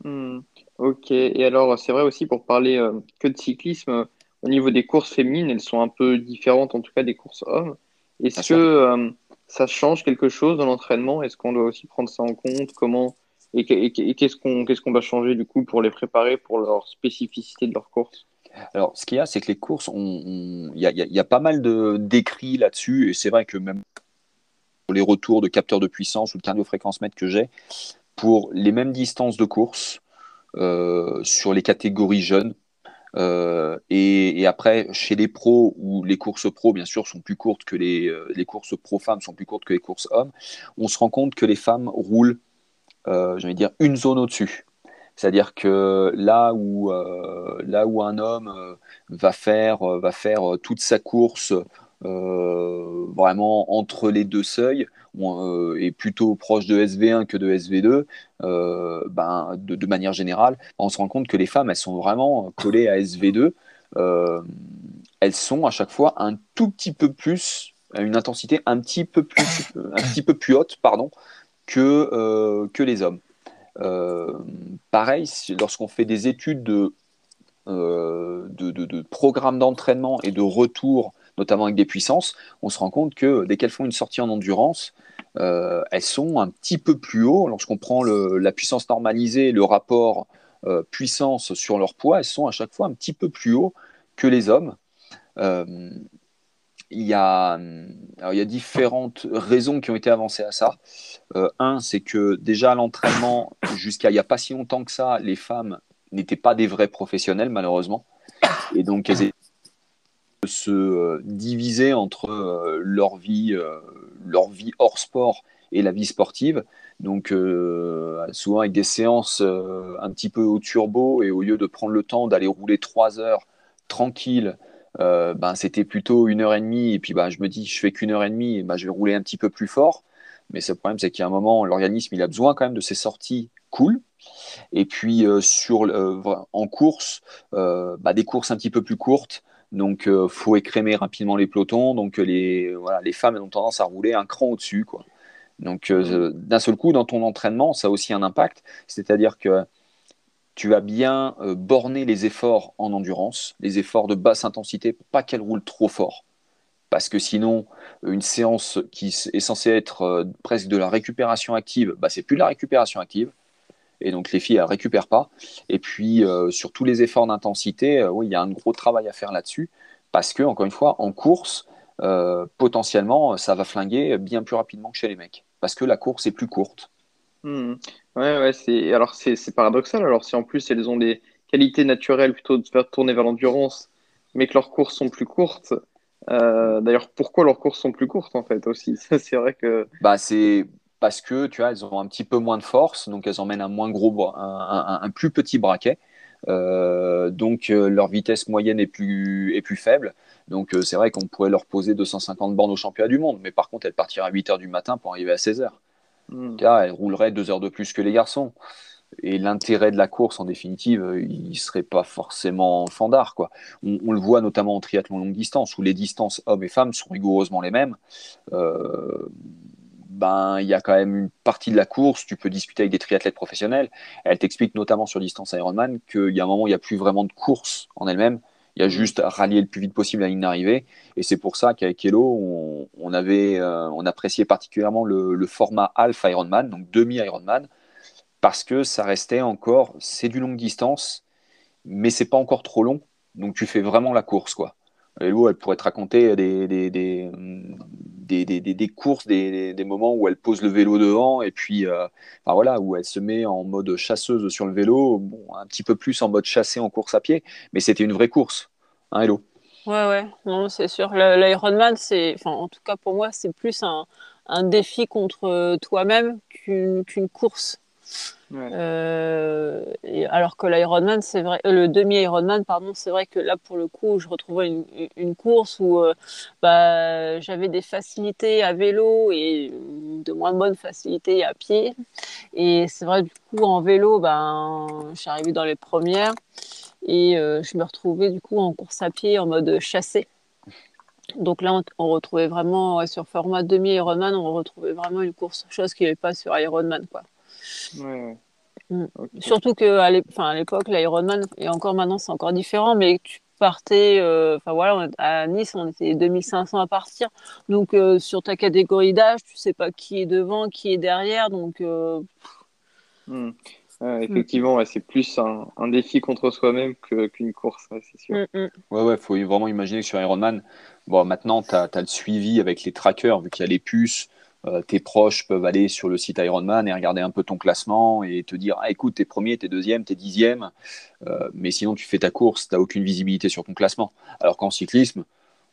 Hmm, ok. Et alors, c'est vrai aussi pour parler euh, que de cyclisme, au niveau des courses féminines, elles sont un peu différentes, en tout cas des courses hommes. Est-ce que euh, ça change quelque chose dans l'entraînement? Est-ce qu'on doit aussi prendre ça en compte? Comment et, qu'est-ce qu'on va changer du coup pour les préparer pour leur spécificité de leur course? Alors, ce qu'il y a, c'est que les courses, il y, a pas mal d'écrits là-dessus, et c'est vrai que même les retours de capteurs de puissance ou de cardiofréquence-mètre que j'ai, pour les mêmes distances de course, euh, sur les catégories jeunes, euh, et, après, chez les pros, où les courses pro, bien sûr, sont plus courtes que les, euh, les courses pro-femmes sont plus courtes que les courses hommes, on se rend compte que les femmes roulent, euh, je vais dire, une zone au-dessus. C'est-à-dire que là où, là où un homme va faire, va faire toute sa course vraiment entre les deux seuils, euh, est plutôt proche de SV1 que de SV2, euh, ben, de, manière générale, on se rend compte que les femmes, elles sont vraiment collées à SV2. Euh, elles sont à chaque fois un tout petit peu plus, une intensité un petit peu plus, un petit peu plus haute, pardon, que, que les hommes. pareil, lorsqu'on fait des études de, de, de, de programmes d'entraînement et de retour notamment avec des puissances, on se rend compte que dès qu'elles font une sortie en endurance, euh, elles sont un petit peu plus haut. Lorsqu'on prend la puissance normalisée, le rapport euh, puissance sur leur poids, elles sont à chaque fois un petit peu plus haut que les hommes. Euh, il y, a, y différentes raisons qui ont été avancées à ça. un, c'est que déjà l'entraînement, jusqu'à il n'y a pas si longtemps que ça, les femmes n'étaient pas des vrais professionnels, malheureusement. Et donc, se euh, diviser entre euh, leur vie, euh, leur vie hors sport et la vie sportive. Donc souvent avec des séances un petit peu au turbo et au lieu de prendre le temps d'aller rouler trois heures tranquille, ben, c'était plutôt une heure et demie. Et puis ben, je me dis, je fais qu'une heure et demie, ben, je vais rouler un petit peu plus fort. Mais ce problème, c'est qu'il y a un moment, l'organisme, il a besoin quand même de ces sorties cool. Et puis sur en course, bah, des courses un petit peu plus courtes. Donc, il faut écrémer rapidement les pelotons. Donc, les, voilà, les femmes ont tendance à rouler un cran au-dessus. Quoi. Donc, d'un seul coup, dans ton entraînement, ça a aussi un impact. C'est-à-dire que tu vas bien borner les efforts en endurance, les efforts de basse intensité, pour pas qu'elles roulent trop fort parce que sinon, une séance qui est censée être euh, presque de la récupération active, bah, c'est plus de la récupération active. Et donc les filles, elles récupèrent pas. Et puis, euh, sur tous les efforts d'intensité, euh, oui, il y a un gros travail à faire là-dessus. Parce que, encore une fois, en course, potentiellement, ça va flinguer bien plus rapidement que chez les mecs. Parce que la course est plus courte. Hmm. Ouais, ouais, c'est... Alors, c'est, paradoxal. Alors, si en plus, elles ont des qualités naturelles plutôt de faire tourner vers l'endurance, mais que leurs courses sont plus courtes, euh, d'ailleurs, pourquoi leurs courses sont plus courtes en fait aussi? C'est vrai que. Bah, c'est parce que tu vois, elles ont un petit peu moins de force, donc elles emmènent un moins gros, un, un, plus petit braquet. Euh, donc euh, leur vitesse moyenne est plus, est plus faible. Donc c'est vrai qu'on pourrait leur poser 250 bornes au championnat du monde, mais par contre elles partiraient à 8 h du matin pour arriver à 16 h. Hmm. elles rouleraient 2 heures de plus que les garçons et l'intérêt de la course, en définitive, euh, il ne serait pas forcément fandard. Quoi. On, le voit notamment en triathlon longue distance, où les distances hommes et femmes sont rigoureusement les mêmes. Ben, il y a quand même une partie de la course, tu peux discuter avec des triathlètes professionnels. Elle t'explique notamment sur distance Ironman qu'il y a un moment où il n'y a plus vraiment de course en elle-même. Il y a mm. juste à rallier le plus vite possible la ligne d'arrivée. Et c'est pour ça qu'avec Hello, on, avait, euh, on appréciait particulièrement le, le format Half Ironman, donc demi Ironman, parce que ça restait encore, c'est du longue distance, mais c'est pas encore trop long, donc tu fais vraiment la course, quoi. Hello, elle pourrait te raconter des, des, des, des, courses, des, moments où elle pose le vélo devant et puis euh, voilà, où elle se met en mode chasseuse sur le vélo, bon, un petit peu plus en mode chassé en course à pied, mais c'était une vraie course, hein, Hello? Ouais, ouais, non, c'est sûr. L'Ironman, c'est, enfin, en tout cas pour moi, c'est plus un, un défi contre toi-même qu'une course. Euh, alors que l'Ironman, c'est vrai, euh, le demi-Ironman, pardon, c'est vrai que là, pour le coup, je retrouvais une, course où euh, bah, j'avais des facilités à vélo et de moins bonnes facilités à pied. Et c'est vrai, du coup, en vélo, ben, je dans les premières et je me retrouvais du coup en course à pied en mode chassé. Donc là, on, retrouvait vraiment, sur format demi-Ironman, on retrouvait vraiment une course, chose qui n'est pas sur Ironman, quoi. Mm. Surtout qu'à l'époque, l'Ironman, et encore maintenant, c'est encore différent, mais tu partais, euh, enfin voilà, à Nice, on était 2500 à partir. Donc, euh, sur ta catégorie d'âge, tu sais pas qui est devant, qui est derrière. Donc, euh, mm. effectivement, c'est plus un, défi contre soi-même qu'une course, c'est sûr. Mm, ouais, ouais, faut vraiment imaginer que sur Ironman, bon, maintenant, tu as, as, le suivi avec les trackers, vu qu'il y a les puces. Euh, tes proches peuvent aller sur le site Ironman et regarder un peu ton classement et te dire ah, écoute, t'es premier, t'es deuxième, t'es dixième, euh, mais sinon tu fais ta course, t'as aucune visibilité sur ton classement. Alors qu'en cyclisme,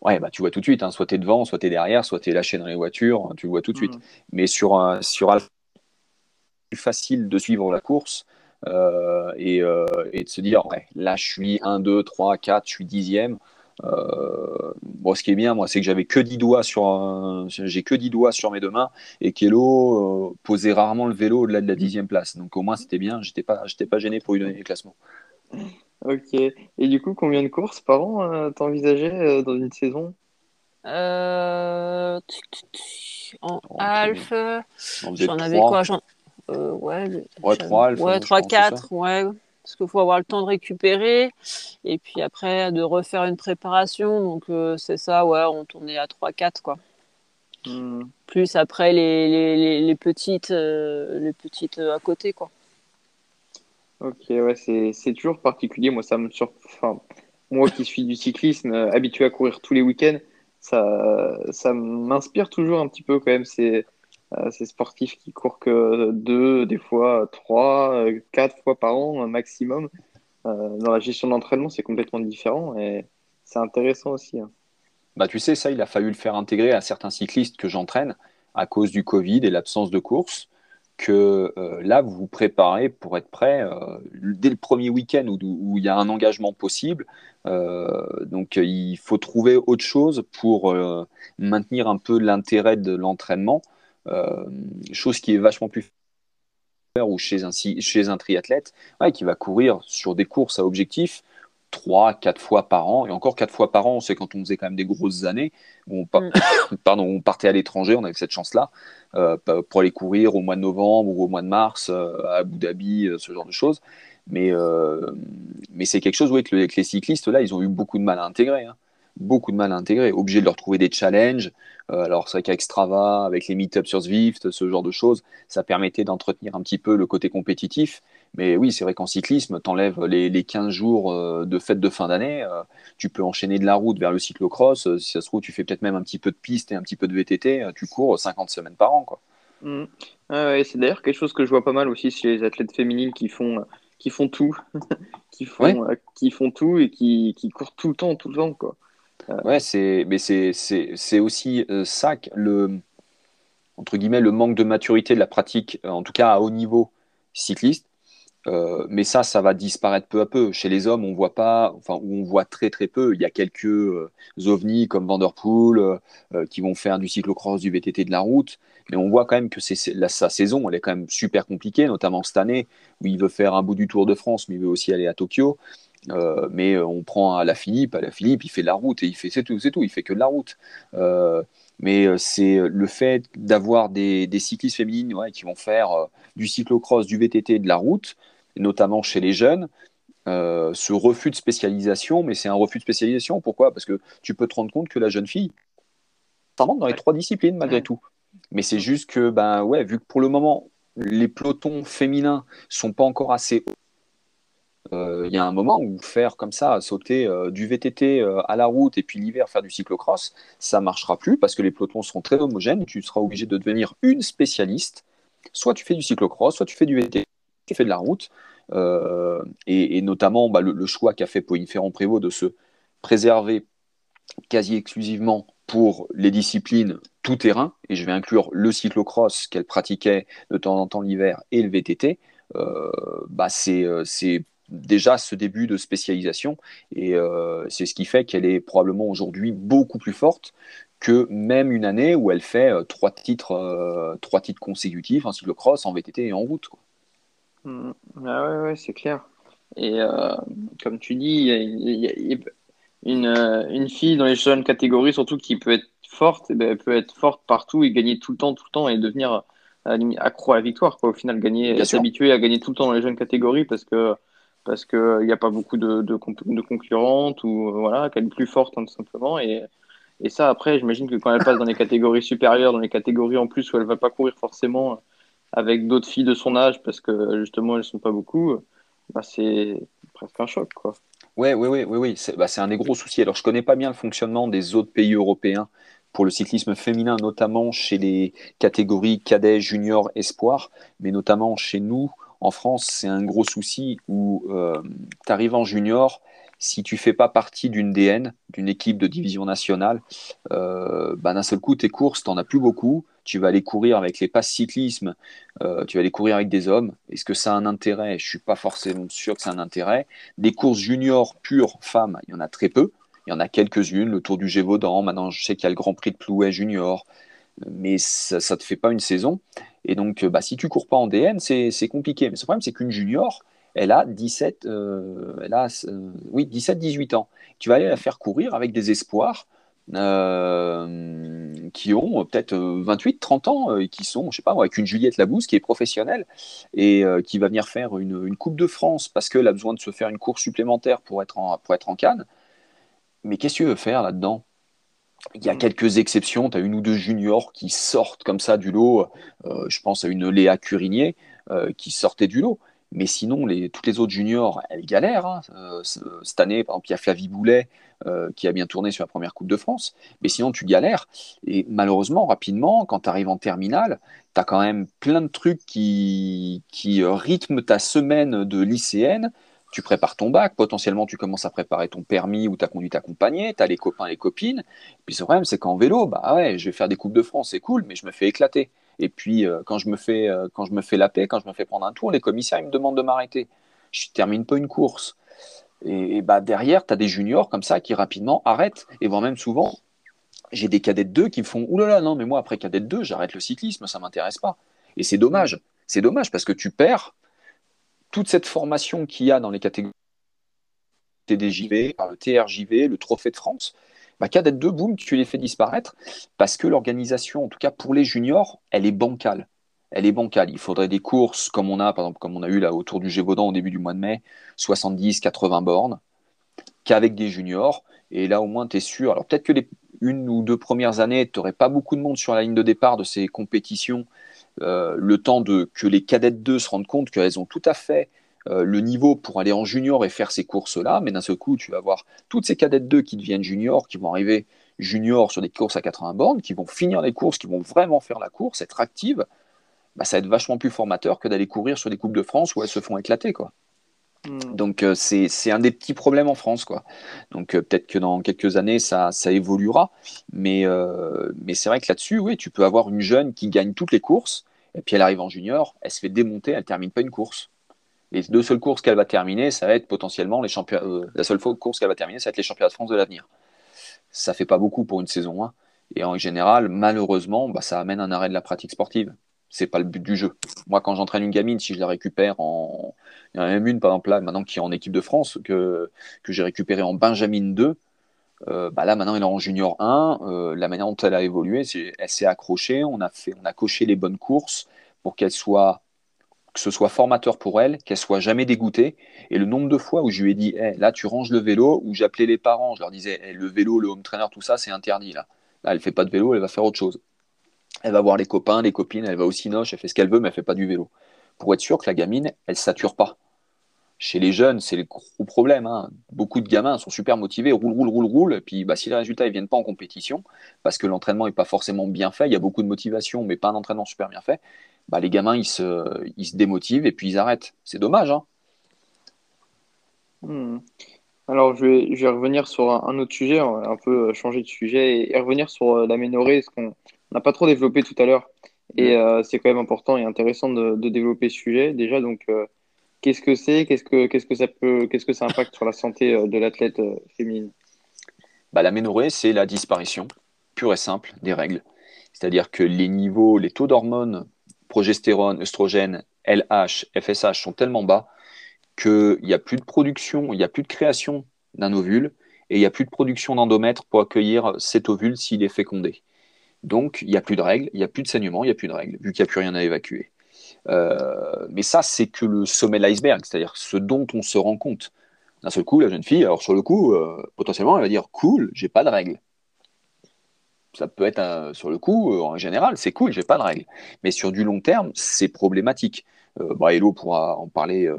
ouais, bah, tu vois tout de suite, hein, soit t'es devant, soit t'es derrière, soit t'es lâché dans les voitures, tu vois tout de suite. Mm. Mais sur, un, sur plus facile de suivre la course. Euh, et, et, de se dire ouais, là je suis 1, 2, 3, 4, je suis dixième bon, ce qui est bien, moi, c'est que j'avais que 10 doigts sur, j'ai que 10 doigts sur mes deux mains et Kelo euh, posait rarement le vélo au-delà de la dixième place. Donc au moins c'était bien, j'étais pas, j'étais pas gêné pour lui donner les classements. Ok. Et du coup, combien de courses par an euh, t'envisageais dans une saison? En Alf, j'en avais quoi Ouais, ouais 3 Alf. Ouais, 3, 4, ouais parce qu'il faut avoir le temps de récupérer et puis après de refaire une préparation. Donc euh, c'est ça, ouais, on tournait à 3-4 quoi. Hmm. Plus après les, les, les, petites, euh, les petites euh, à côté quoi. Ok, ouais, c'est toujours particulier. Moi, ça me surprend. moi qui suis du cyclisme, habitué à courir tous les week-ends, ça, ça m'inspire toujours un petit peu quand même. C'est euh, ces sportifs qui courent que deux, des fois trois, euh, quatre fois par an maximum. Euh, dans la gestion d'entraînement, c'est complètement différent et c'est intéressant aussi. Hein. Bah, tu sais, ça, il a fallu le faire intégrer à certains cyclistes que j'entraîne à cause du Covid et l'absence de course. Que là, vous vous préparez pour être prêt dès le premier week-end où, où, il y a un engagement possible. donc, il faut trouver autre chose pour maintenir un peu l'intérêt de l'entraînement. Euh, chose qui est vachement plus ou chez un, chez un triathlète qui va courir sur des courses à objectif trois, quatre fois par an. Et encore quatre fois par an, c'est quand on faisait quand même des grosses années. Où on, mm. pardon, on partait à l'étranger, on avait cette chance-là, euh, pour aller courir au mois de novembre ou au mois de mars euh, à Abu Dhabi, euh, ce genre de choses. Mais, mais c'est quelque chose que, les cyclistes, là, ils ont eu beaucoup de mal à intégrer. Hein beaucoup de mal à intégrer, obligé de leur trouver des challenges. Euh, alors c'est vrai qu'avec Strava, avec les meet sur Zwift, ce genre de choses, ça permettait d'entretenir un petit peu le côté compétitif. Mais oui, c'est vrai qu'en cyclisme, t'enlèves les, les 15 jours euh, de fête de fin d'année, euh, tu peux enchaîner de la route vers le cyclocross. si ça se trouve, tu fais peut-être même un petit peu de piste et un petit peu de VTT, tu cours 50 semaines par an. Quoi. Mmh. c'est d'ailleurs quelque chose que je vois pas mal aussi chez les athlètes féminines qui font, qui font tout, qui, font, qui font tout et qui, qui courent tout le temps, tout le temps. Quoi. Ouais, c'est, mais c'est, c'est, c'est aussi euh, ça, le, entre guillemets, le manque de maturité de la pratique, euh, en tout cas à haut niveau cycliste. Euh, mais ça, ça va disparaître peu à peu. Chez les hommes, on voit pas, enfin, on voit très très peu. Il y a quelques ovnis comme Vanderpool qui vont faire du cyclocross, du VTT, de la route. Mais on voit quand même que c'est, sa saison, elle est quand même super compliquée, notamment cette année où il veut faire un bout du Tour de France, mais il veut aussi aller à Tokyo. Euh, mais euh, on prend à la Philippe, à la Philippe, il fait de la route et il fait c'est tout, c'est tout, il fait que de la route. Euh, mais c'est le fait d'avoir des, cyclistes féminines qui vont faire du cyclocross, du VTT, de la route, notamment chez les jeunes. ce refus de spécialisation, mais c'est un refus de spécialisation. Pourquoi? Parce que tu peux te rendre compte que la jeune fille, ça rentre dans les trois disciplines malgré tout. Mais c'est juste que, ben ouais, vu que pour le moment, les pelotons féminins sont pas encore assez hauts euh, il y a un moment où faire comme ça, sauter euh, du VTT euh, à la route et puis l'hiver faire du cyclocross, ça marchera plus parce que les pelotons seront très homogènes tu seras obligé de devenir une spécialiste. Soit tu fais du cyclocross, soit tu fais du VTT, tu fais de la route. Et, notamment bah, le, choix qu'a fait Pauline Ferrand-Prévot de se préserver quasi exclusivement pour les disciplines tout terrain, et je vais inclure le cyclocross qu'elle pratiquait de temps en temps l'hiver et le VTT, bah c'est déjà ce début de spécialisation. Et euh, c'est ce qui fait qu'elle est probablement aujourd'hui beaucoup plus forte que même une année où elle fait euh, trois, titres, euh, trois titres consécutifs en cyclocross, en VTT et en route. Mmh. Ah ouais, ouais c'est clair. Et comme tu dis, il y, a, une, une, fille dans les jeunes catégories, surtout qui peut être forte, eh ben, elle peut être forte partout et gagner tout le temps, tout le temps et devenir accro à la victoire. Quoi. Au final, gagner, s'habituer à gagner tout le temps dans les jeunes catégories parce que parce qu'il n'y euh, a pas beaucoup de, de, concurrentes ou euh, voilà, qu'elle est plus forte hein, tout simplement. Et, et ça, après, j'imagine que quand elle passe dans les catégories supérieures, dans les catégories en plus où elle ne va pas courir forcément euh, avec d'autres filles de son âge parce que justement elles ne sont pas beaucoup, bah, c'est presque un choc. Quoi. Ouais, oui, oui, oui, oui. C'est bah, un des gros soucis. Alors, je ne connais pas bien le fonctionnement des autres pays européens pour le cyclisme féminin, notamment chez les catégories cadet, junior, espoir, mais notamment chez nous, en France, c'est un gros souci où euh, tu arrives en junior, si tu fais pas partie d'une DN, d'une équipe de division nationale, euh, bah, d'un seul coup, tes courses, tu n'en as plus beaucoup. Tu vas aller courir avec les passes cyclisme, euh, tu vas aller courir avec des hommes. Est-ce que ça a un intérêt? Je suis pas forcément sûr que ça a un intérêt. Des courses juniors pures femmes, il y en a très peu. Il y en a quelques-unes, le Tour du Gévaudan, maintenant je sais qu'il y a le Grand Prix de Plouet junior, mais ça ne te fait pas une saison. Et donc, bah, si tu cours pas en DN, c'est compliqué. Mais ce problème, c'est qu'une junior, elle a 17, euh, elle a, euh, oui, 17, 18 ans. Tu vas aller la faire courir avec des espoirs euh, qui ont peut-être 28, 30 ans, et qui sont, je sais pas, avec une Juliette Labousse qui est professionnelle et qui va venir faire une, une Coupe de France parce qu'elle a besoin de se faire une course supplémentaire pour être en, pour être en Cannes. Mais qu'est-ce que tu veux faire là-dedans? Il y a quelques exceptions, tu as une ou deux juniors qui sortent comme ça du lot. Euh, je pense à une Léa Curinier euh, qui sortait du lot. Mais sinon, les, toutes les autres juniors, elles galèrent. Hein. Euh, cette année, par exemple, il y a Flavie Boulet qui a bien tourné sur la première Coupe de France. Mais sinon, tu galères. Et malheureusement, rapidement, quand tu arrives en terminale, tu as quand même plein de trucs qui, qui rythment ta semaine de lycéenne tu prépares ton bac, potentiellement tu commences à préparer ton permis ou ta conduite accompagnée, tu as les copains et les copines. Puis ce problème, c'est qu'en vélo, bah ouais, je vais faire des Coupes de France, c'est cool, mais je me fais éclater. Et puis euh, quand, je me fais, euh, quand je me fais la paix, quand je me fais prendre un tour, les commissaires ils me demandent de m'arrêter. Je termine pas une course. Et, bah derrière, tu as des juniors comme ça qui rapidement arrêtent, et voire même souvent, j'ai des cadets de 2 qui me font Oulala, non, mais moi après cadet de 2, j'arrête le cyclisme, ça m'intéresse pas. Et c'est dommage C'est dommage parce que tu perds toute cette formation qu'il y a dans les catégories TDJV, le TRJV, le Trophée de France. Bah, cadette 2, boum, tu les fais disparaître parce que l'organisation, en tout cas pour les juniors, elle est bancale. Elle est bancale. Il faudrait des courses comme on a, par exemple, comme on a eu là autour du Gévaudan au début du mois de mai, 70, 80 bornes, qu'avec des juniors. Et là, au moins, tu es sûr. Alors, peut-être que les une ou deux premières années, tu n'aurais pas beaucoup de monde sur la ligne de départ de ces compétitions. Euh, le temps de que les cadettes 2 se rendent compte qu'elles ont tout à fait euh, le niveau pour aller en junior et faire ces courses-là, mais d'un seul coup, tu vas voir toutes ces cadettes 2 qui deviennent juniors, qui vont arriver juniors sur des courses à 80 bornes, qui vont finir les courses, qui vont vraiment faire la course, être actives, bah, ça va être vachement plus formateur que d'aller courir sur des Coupes de France où elles se font éclater. quoi. Hmm. Donc euh, c'est un des petits problèmes en France. quoi. Donc euh, peut-être que dans quelques années, ça, ça évoluera. Mais, mais c'est vrai que là-dessus, oui, tu peux avoir une jeune qui gagne toutes les courses, et puis elle arrive en junior, elle se fait démonter, elle termine pas une course. Les deux seules courses qu'elle va terminer, ça va être potentiellement les championnats. Euh, la seule course qu'elle va terminer, ça va être les championnats de France de l'avenir. Ça fait pas beaucoup pour une saison 1. Et en général, malheureusement, bah, ça amène un arrêt de la pratique sportive. C'est pas le but du jeu. Moi, quand j'entraîne une gamine, si je la récupère en. Il y en a même une, par exemple, là, maintenant qui est en équipe de France, que, j'ai récupéré en Benjamin 2. Euh, bah là, maintenant, elle est en junior 1. Euh, la manière dont elle a évolué, c'est elle s'est accrochée. On a, fait, on a coché les bonnes courses pour qu'elle soit que ce soit formateur pour elle, qu'elle soit jamais dégoûtée. Et le nombre de fois où je lui ai dit, là, tu ranges le vélo, où j'appelais les parents, je leur disais, le vélo, le home trainer, tout ça, c'est interdit. Là. là, elle fait pas de vélo, elle va faire autre chose. Elle va voir les copains, les copines, elle va au cinoche, elle fait ce qu'elle veut, mais elle fait pas du vélo. Pour être sûr que la gamine, elle sature pas. Chez les jeunes, c'est le gros problème. Hein. Beaucoup de gamins sont super motivés, roule, roule, roule, roule. Et puis, bah, si les résultats ne viennent pas en compétition, parce que l'entraînement n'est pas forcément bien fait, il y a beaucoup de motivation, mais pas un entraînement super bien fait, bah, les gamins, ils se, ils se démotivent et puis ils arrêtent. C'est dommage. Hein. Hmm. Alors, je vais, je vais, revenir sur un, autre sujet, un peu changer de sujet et, revenir sur euh, l'aménorrhée, ce qu'on n'a pas trop développé tout à l'heure. Et euh, c'est quand même important et intéressant de, développer ce sujet. Déjà, donc, euh, qu'est-ce que c'est? Qu'est-ce que ça impacte sur la santé de l'athlète féminine? Bah, L'aménorrhée, c'est la disparition pure et simple des règles. C'est-à-dire que les niveaux, les taux d'hormones progestérone, œstrogène, LH, FSH sont tellement bas qu'il n'y a plus de production, il n'y a plus de création d'un ovule et il n'y a plus de production d'endomètre pour accueillir cet ovule s'il est fécondé. Donc, il n'y a plus de règles, il n'y a plus de saignement, il n'y a plus de règles, vu qu'il n'y a plus rien à évacuer. Euh, mais ça, c'est que le sommet de l'iceberg, c'est-à-dire ce dont on se rend compte. D'un seul coup, la jeune fille, alors sur le coup, euh, potentiellement, elle va dire Cool, j'ai pas de règles ça peut être sur le coup, euh, en général, c'est cool, j'ai pas de règles. Mais sur du long terme, c'est problématique. Euh, pourra en parler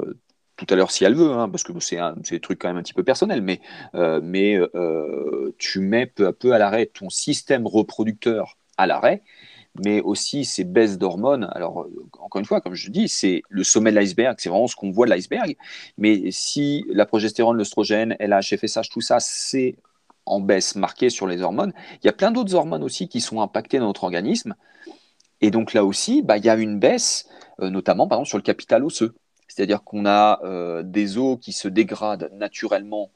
tout à l'heure si elle veut, hein, parce que c'est des trucs quand même un petit peu personnels, mais, mais tu mets peu à peu à l'arrêt ton système reproducteur à l'arrêt, mais aussi ces baisses d'hormones. Alors, encore une fois, comme je dis, c'est le sommet de l'iceberg, c'est vraiment ce qu'on voit de l'iceberg, mais si la progestérone, l'œstrogène, LH, FSH, tout ça, c'est en baisse marquée sur les hormones. Il y a plein d'autres hormones aussi qui sont impactées dans notre organisme. Et donc là aussi, bah, il y a une baisse, euh, notamment par exemple sur le capital osseux. C'est-à-dire qu'on a euh, des os qui se dégradent naturellement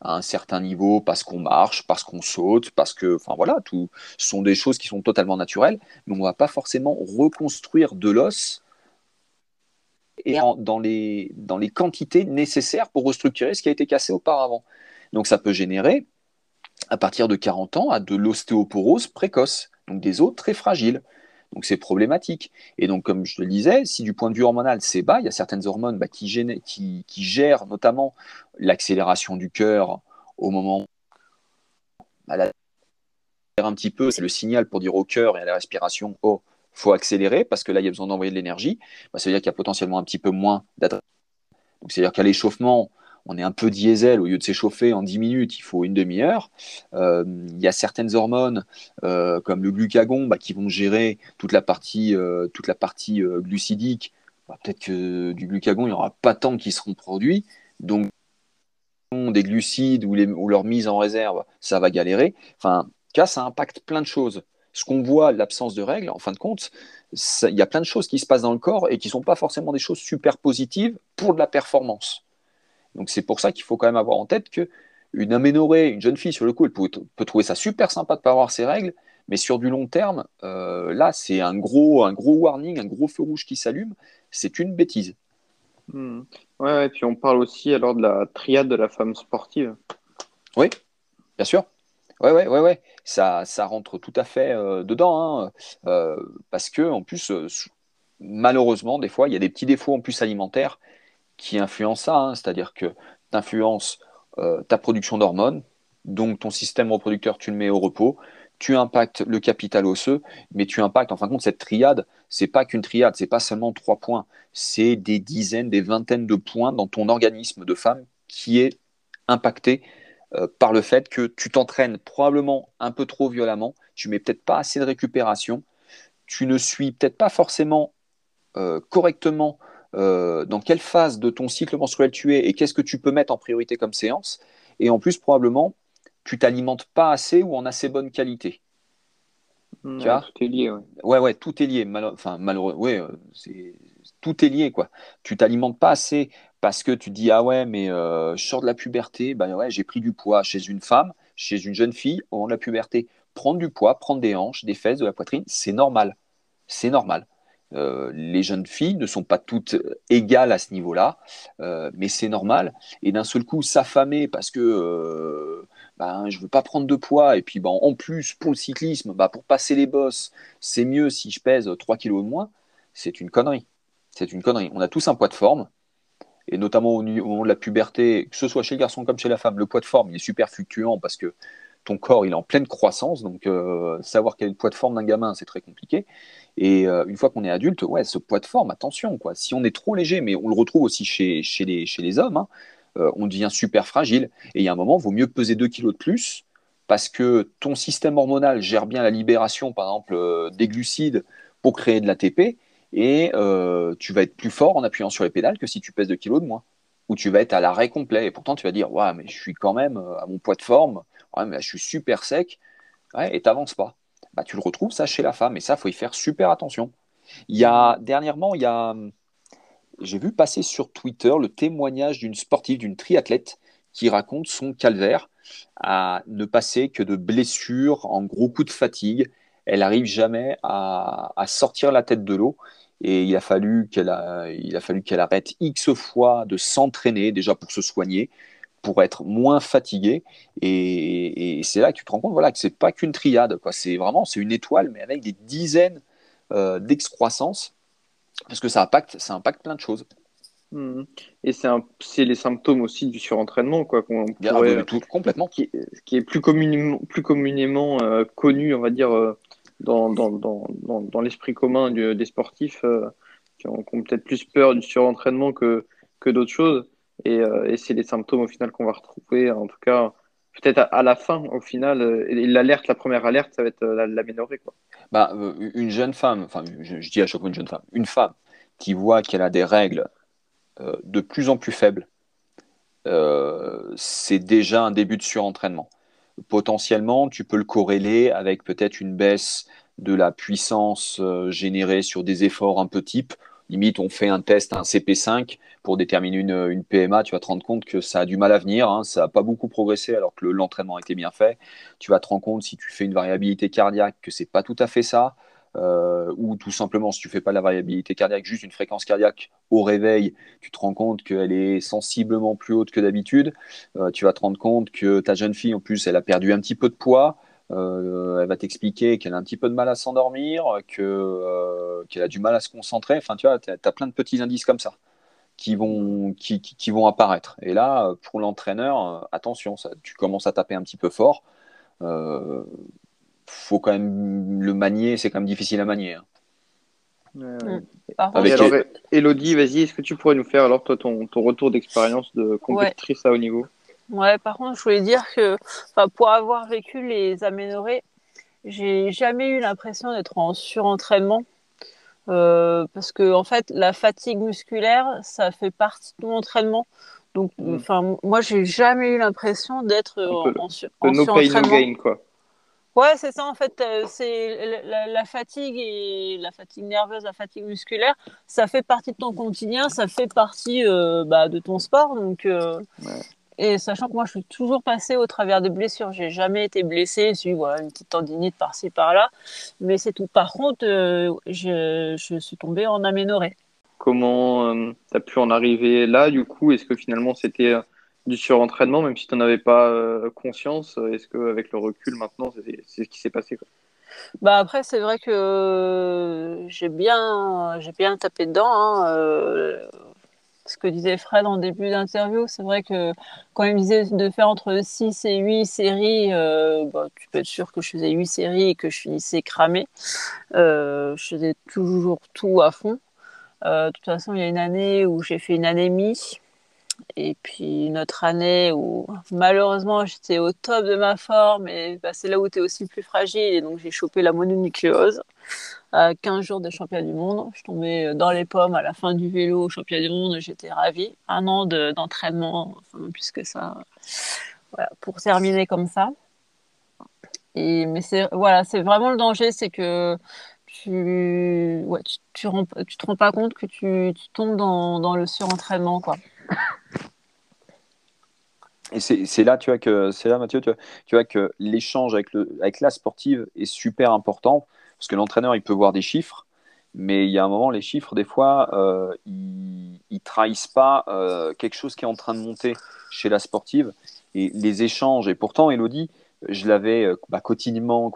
à un certain niveau parce qu'on marche, parce qu'on saute, parce que, enfin voilà, tout sont des choses qui sont totalement naturelles, mais on ne va pas forcément reconstruire de l'os et dans, les, dans les quantités nécessaires pour restructurer ce qui a été cassé auparavant. Donc ça peut générer à partir de 40 ans à de l'ostéoporose précoce, donc des os très fragiles. Donc c'est problématique. Et donc, comme je le disais, si du point de vue hormonal c'est bas, il y a certaines hormones bah, qui, gèrent notamment l'accélération du cœur au moment bah, un petit peu, c'est le signal pour dire au cœur et à la respiration, oh, faut accélérer parce que là il y a besoin d'envoyer de l'énergie. Bah, ça veut dire qu'il y a potentiellement un petit peu moins d'adrénaline. Donc c'est-à-dire qu'à l'échauffement, on est un peu diesel, au lieu de s'échauffer en 10 minutes, il faut une demi-heure. Euh, il y a certaines hormones, euh, comme le glucagon, bah, qui vont gérer toute la partie, euh, toute la partie glucidique. Bah, peut-être que du glucagon, il n'y aura pas tant qui seront produits. Donc, des glucides ou, leur mise en réserve, ça va galérer. Enfin, cas, ça impacte plein de choses. Ce qu'on voit, l'absence de règles, en fin de compte, il y a plein de choses qui se passent dans le corps et qui ne sont pas forcément des choses super positives pour de la performance. Donc c'est pour ça qu'il faut quand même avoir en tête que une aménorée, une jeune fille sur le coup, elle peut, trouver ça super sympa de pas avoir ses règles, Mais sur du long terme, euh, là, c'est un gros, un gros warning, un gros feu rouge qui s'allume. C'est une bêtise. Hmm. Ouais, et puis on parle aussi alors de la triade de la femme sportive. Oui, bien sûr. Ouais, ouais, ouais, ouais. Ça, ça rentre tout à fait euh, dedans. Hein. Euh, parce que, en plus, malheureusement, des fois, il y a des petits défauts en plus alimentaires qui influencent ça. Hein. C'est-à-dire que tu influences ta production d'hormones, donc ton système reproducteur, tu le mets au repos, tu impactes le capital osseux, mais tu impactes, en fin de compte, cette triade, c'est pas qu'une triade, c'est pas seulement trois points, c'est des dizaines, des vingtaines de points dans ton organisme de femme qui est impacté euh, par le fait que tu t'entraînes probablement un peu trop violemment, tu mets peut-être pas assez de récupération, tu ne suis peut-être pas forcément euh, correctement euh, dans quelle phase de ton cycle menstruel tu es et qu'est-ce que tu peux mettre en priorité comme séance? Et en plus, probablement, tu t'alimentes pas assez ou en assez bonne qualité. tu vois? tout est lié. Ouais. ouais, ouais, tout est lié. enfin, malheureux, ouais, euh, c'est tout est lié quoi. Tu t'alimentes pas assez parce que tu dis ah ouais mais euh, je sors de la puberté, bah ouais j'ai pris du poids chez une femme, chez une jeune fille au moment de la puberté. Prendre du poids, prendre des hanches, des fesses, de la poitrine, c'est normal. C'est normal. Euh, les jeunes filles ne sont pas toutes égales à ce niveau-là, euh, mais c'est normal. Et d'un seul coup, s'affamer parce que euh, ben, je veux pas prendre de poids, et puis ben, en plus, pour le cyclisme, ben, pour passer les bosses, c'est mieux si je pèse 3 kilos de moins, c'est une connerie. C'est une connerie. On a tous un poids de forme, et notamment au, moment de la puberté, que ce soit chez le garçon comme chez la femme, le poids de forme, il est super fluctuant parce que ton corps est en pleine croissance, donc savoir quel est le poids de forme d'un gamin, c'est très compliqué. Et euh, une fois qu'on est adulte, ouais, ce poids de forme, attention, quoi. Si on est trop léger, mais on le retrouve aussi chez, les, hommes, hein, euh, on devient super fragile. Et il y a un moment, il vaut mieux peser 2 kilos de plus parce que ton système hormonal gère bien la libération, par exemple, euh, des glucides pour créer de l'ATP. Et tu vas être plus fort en appuyant sur les pédales que si tu pèses 2 kilos de moins. Ou tu vas être à l'arrêt complet. Et pourtant, tu vas dire, ouais, mais je suis quand même à mon poids de forme. Ouais, mais je suis super sec. Ouais, et tu n'avances pas bah, tu le retrouves ça chez la femme. Et ça, faut y faire super attention. Il y a dernièrement, il y a, j'ai vu passer sur Twitter le témoignage d'une sportive, d'une triathlète, qui raconte son calvaire à ne passer que de blessures, en gros coups de fatigue. Elle n'arrive jamais à, à, sortir la tête de l'eau. Et il a fallu qu'elle il a fallu qu'elle arrête X fois de s'entraîner déjà pour se soigner, pour être moins fatigué. Et, c'est là que tu te rends compte voilà, que c'est pas qu'une triade. Quoi. C'est vraiment c'est une étoile, mais avec des dizaines euh, d'excroissances, parce que ça impacte, ça impacte plein de choses. Mmh. Et c'est les symptômes aussi du surentraînement, quoi, qu'on pourrait, tout, complètement. Qui, qui, est plus communément, plus communément euh, connu, on va dire, euh, dans, dans, dans, dans l'esprit commun des sportifs qui ont, ont peut-être plus peur du surentraînement que, que d'autres choses. Euh, et, c'est les symptômes au final qu'on va retrouver, en tout cas, peut-être à, la fin, au final. Euh, l'alerte, la première alerte, ça va être euh. Quoi. Bah, une jeune femme, enfin, je, dis à chaque fois une jeune femme, une femme qui voit qu'elle a des règles de plus en plus faibles, c'est déjà un début de surentraînement. Potentiellement, tu peux le corréler avec peut-être une baisse de la puissance générée sur des efforts un peu type limite, on fait un test, un CP5 pour déterminer une, PMA, tu vas te rendre compte que ça a du mal à venir, hein. ça n'a pas beaucoup progressé alors que l'entraînement a été bien fait. Tu vas te rendre compte si tu fais une variabilité cardiaque que c'est pas tout à fait ça. Euh, ou tout simplement si tu fais pas la variabilité cardiaque, juste une fréquence cardiaque au réveil, tu te rends compte qu'elle est sensiblement plus haute que d'habitude. Euh, tu vas te rendre compte que ta jeune fille, en plus, elle a perdu un petit peu de poids. Euh, elle va t'expliquer qu'elle a un petit peu de mal à s'endormir, que, euh, qu'elle a du mal à se concentrer. Enfin, tu vois, tu as, plein de petits indices comme ça qui vont, qui, qui, vont apparaître. Et là, pour l'entraîneur, euh, attention, ça, tu commences à taper un petit peu fort. Euh, faut quand même le manier, c'est quand même difficile à manier. Hein. Mm. Avec Elodie, vas-y, est-ce que tu pourrais nous faire alors toi ton, ton retour d'expérience de compétitrice à haut niveau? Ouais, par contre, je voulais dire que pour avoir vécu les aménorrhées, j'ai jamais eu l'impression d'être en surentraînement. Euh, parce que en fait, la fatigue musculaire, ça fait partie de mon entraînement. Donc, mm. moi, j'ai jamais eu l'impression d'être en, en, en no surentraînement. no gain, quoi. Ouais, c'est ça en fait. Euh, c'est la, fatigue et la fatigue nerveuse, la fatigue musculaire, ça fait partie de ton quotidien, ça fait partie euh, bah, de ton sport. Donc, ouais. Et sachant que moi, je suis toujours passée au travers de blessures. J'ai jamais été blessée. J'ai voilà, une petite tendinite par-ci, par-là. Mais c'est tout. Par contre, euh, je, je, suis tombée en aménorrhée. Comment tu as pu en arriver là, du coup? Est-ce que finalement, c'était du surentraînement, même si tu n'en avais pas conscience Est-ce qu'avec le recul, maintenant, c'est ce qui s'est passé quoi? Bah après, c'est vrai que j'ai bien, j'ai bien tapé dedans. Hein, euh, ce que disait Fred en début d'interview, c'est vrai que quand il me disait de faire entre 6 et 8 séries, euh, bah, tu peux être sûr que je faisais 8 séries et que je finissais cramé. Euh, je faisais toujours tout à fond. de toute façon, il y a une année où j'ai fait une anémie. Et puis une autre année où malheureusement j'étais au top de ma forme et bah, c'est là où tu es aussi plus fragile et donc j'ai chopé la mononucléose à 15 jours de championnat du monde. Je tombais dans les pommes à la fin du vélo au championnat du monde, j'étais ravie. Un an d'entraînement, enfin plus que ça, pour terminer comme ça. Et, mais c'est voilà, c'est vraiment le danger, c'est que tu, ouais, tu, tu, te rends pas compte que tu, tu tombes dans, dans le surentraînement quoi. Et c'est là, tu vois, que c'est là, Mathieu, tu vois, que l'échange avec, avec la sportive est super important parce que l'entraîneur, il peut voir des chiffres, mais il y a un moment, les chiffres, des fois, euh, ils, trahissent pas euh, quelque chose qui est en train de monter chez la sportive. Et les échanges, et pourtant, Elodie, je l'avais euh, bah, quotidiennement,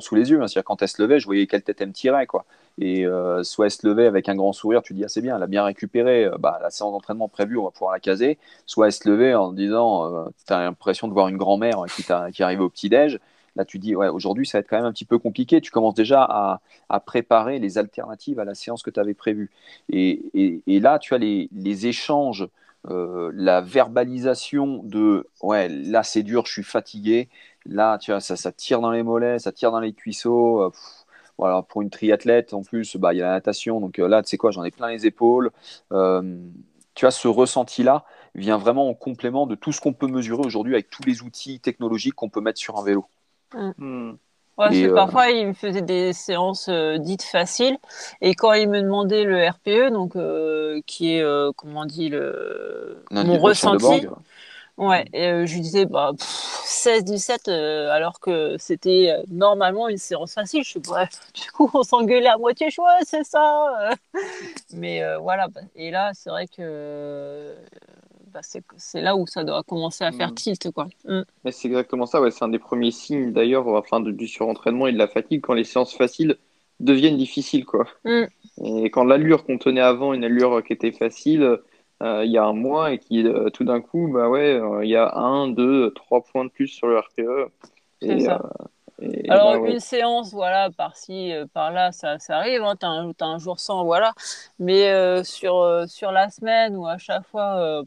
sous les yeux. Hein. C'est-à-dire quand elle se levait, je voyais quelle tête elle me tirait. Quoi. Et euh, soit elle se levait avec un grand sourire, tu dis ah c'est bien, elle a bien récupéré, euh, bah, la séance d'entraînement prévue, on va pouvoir la caser. Soit elle se levait en disant, tu as l'impression de voir une grand-mère qui, qui arrive au petit-déj. Là, tu dis, ouais, aujourd'hui, ça va être quand même un petit peu compliqué. Tu commences déjà à, préparer les alternatives à la séance que tu avais prévue. Et, là, tu as les, les échanges euh, la verbalisation de ouais là c'est dur je suis fatigué là tu vois ça, ça tire dans les mollets ça tire dans les cuisseaux euh, voilà pour une triathlète en plus bah il y a la natation donc euh, là tu sais quoi j'en ai plein les épaules tu vois ce ressenti là vient vraiment en complément de tout ce qu'on peut mesurer aujourd'hui avec tous les outils technologiques qu'on peut mettre sur un vélo mmh. Euh, parfois, il me faisait des séances euh, dites faciles. Et quand il me demandait le RPE, donc, euh, qui est, comment on dit, le, mon ressenti. Ouais, et je lui disais bah, 16-17 alors que c'était normalement une séance facile. Je suis bref, du coup on s'engueulait à moitié choix, c'est ça. Mais voilà, bah, et là c'est vrai que bah, c'est là où ça doit commencer à faire mm. tilt. Quoi. Mm. C'est exactement ça, ouais. c'est un des premiers signes d'ailleurs enfin, du surentraînement et de la fatigue quand les séances faciles deviennent difficiles. Quoi. Mm. Et quand l'allure qu'on tenait avant, une allure qui était facile, euh, il y a un mois et qui euh, tout d'un coup, bah ouais, euh, il y a un, deux, trois points de plus sur le RPE. Et, ça. Alors, bah une séance, voilà, par-ci, par-là, ça, ça arrive. Hein, tu as, un jour sans, voilà. Mais sur, sur la semaine ou à chaque fois,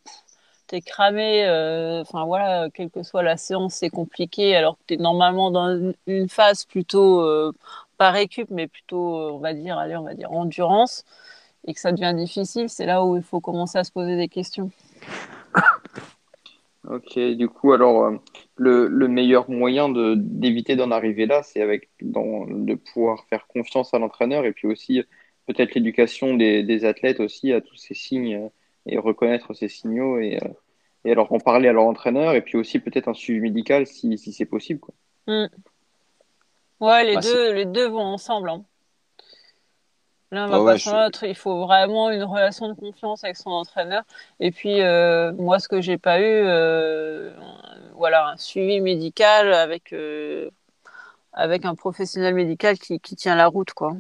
t'es cramé, euh, enfin voilà, quelle que soit la séance, c'est compliqué, alors que tu es normalement dans une phase plutôt, pas récup, mais plutôt, on va dire, allez, on va dire endurance, et que ça devient difficile, c'est là où il faut commencer à se poser des questions. Ok, du coup, alors, le, le meilleur moyen d'éviter d'en arriver là, c'est avec dans, de pouvoir faire confiance à l'entraîneur et puis aussi peut-être l'éducation des, des athlètes aussi à tous ces signes et reconnaître ces signaux et, euh, et alors en parler à leur entraîneur et puis aussi peut-être un suivi médical si, si c'est possible. Quoi. Mm. Ouais, les, bah, deux, les deux vont ensemble. Hein. L'un va pas sans l'autre. Il faut vraiment une relation de confiance avec son entraîneur. Et puis, euh, moi, ce que j'ai pas eu, euh, voilà, un suivi médical avec, avec un professionnel médical qui, qui tient la route, quoi.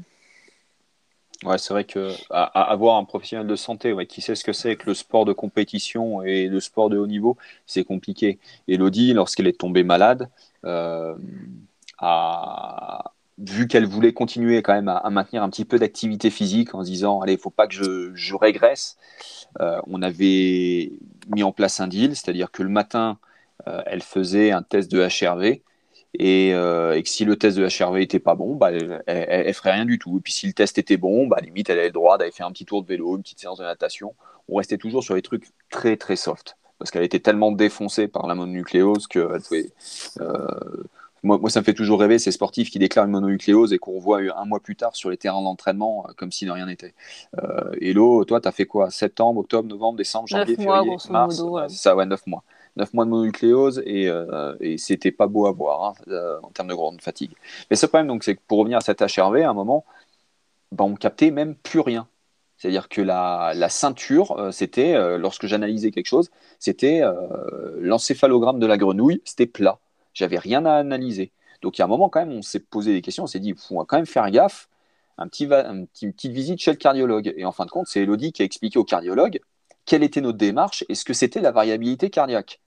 Ouais, c'est vrai que avoir un professionnel de santé ouais, qui sait ce que c'est que le sport de compétition et le sport de haut niveau, c'est compliqué. Elodie, lorsqu'elle est tombée malade, euh, a vu qu'elle voulait continuer quand même à, maintenir un petit peu d'activité physique en se disant allez, il faut pas que je, régresse. Euh, on avait mis en place un deal, c'est-à-dire que le matin, euh, elle faisait un test de HRV euh, et, que si le test de HRV était pas bon, bah, elle, elle, ferait rien du tout. Et puis si le test était bon, bah, limite, elle avait le droit d'aller faire un petit tour de vélo, une petite séance de natation. On restait toujours sur les trucs très très soft. Parce qu'elle était tellement défoncée par la mononucléose que euh, moi, moi, ça me fait toujours rêver ces sportifs qui déclarent une mononucléose et qu'on voit un mois plus tard sur les terrains d'entraînement euh, comme si de rien n'était. Euh, Hello, toi, tu as fait quoi? Septembre, octobre, novembre, décembre, janvier, février, mars modo, ouais. Ça, ouais, 9 mois. 9 mois de mononucléose et, et c'était pas beau à voir hein, en termes de grande fatigue. Mais ce problème, donc, c'est que pour revenir à cet HRV, à un moment, bah, on captait même plus rien. C'est-à-dire que la, la ceinture, c'était, lorsque j'analysais quelque chose, c'était l'encéphalogramme de la grenouille, c'était plat. J'avais rien à analyser. Donc, il y a un moment, quand même, on s'est posé des questions, on s'est dit, il faut quand même faire gaffe un petit, une petite visite chez le cardiologue. Et en fin de compte, c'est Elodie qui a expliqué au cardiologue quelle était notre démarche et ce que c'était la variabilité cardiaque.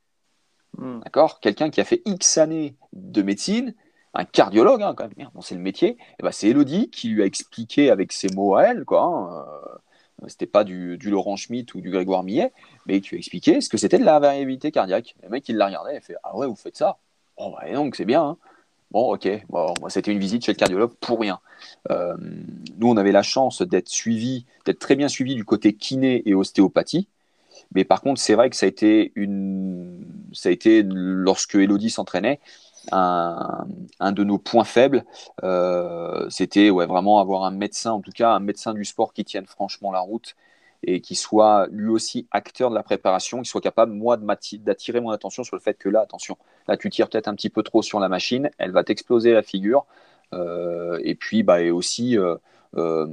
Hmm. D'accord? Quelqu'un qui a fait X années de médecine, un cardiologue, hein, quand même, c'est le métier, et eh ben c'est Elodie qui lui a expliqué avec ses mots à elle, quoi. Hein, euh, c'était pas du, Laurent Schmitt ou du Grégoire Millet, mais qui lui a expliqué ce que c'était de la variabilité cardiaque. Le mec, il l'a regardé, il a fait Ah ouais, vous faites ça? Bon, bah, donc c'est bien. Hein. Bon, ok, bon, c'était une visite chez le cardiologue pour rien. Euh, nous, on avait la chance d'être suivi, d'être très bien suivi du côté kiné et ostéopathie. Mais par contre, c'est vrai que ça a été une, ça a été lorsque Elodie s'entraînait, un, un, de nos points faibles. Euh, c'était ouais, vraiment avoir un médecin, en tout cas un médecin du sport qui tienne franchement la route et qui soit lui aussi acteur de la préparation, qui soit capable, moi, d'attirer mon attention sur le fait que là, attention, là, tu tires peut-être un petit peu trop sur la machine, elle va t'exploser la figure. Euh, et puis, bah, et aussi euh, euh,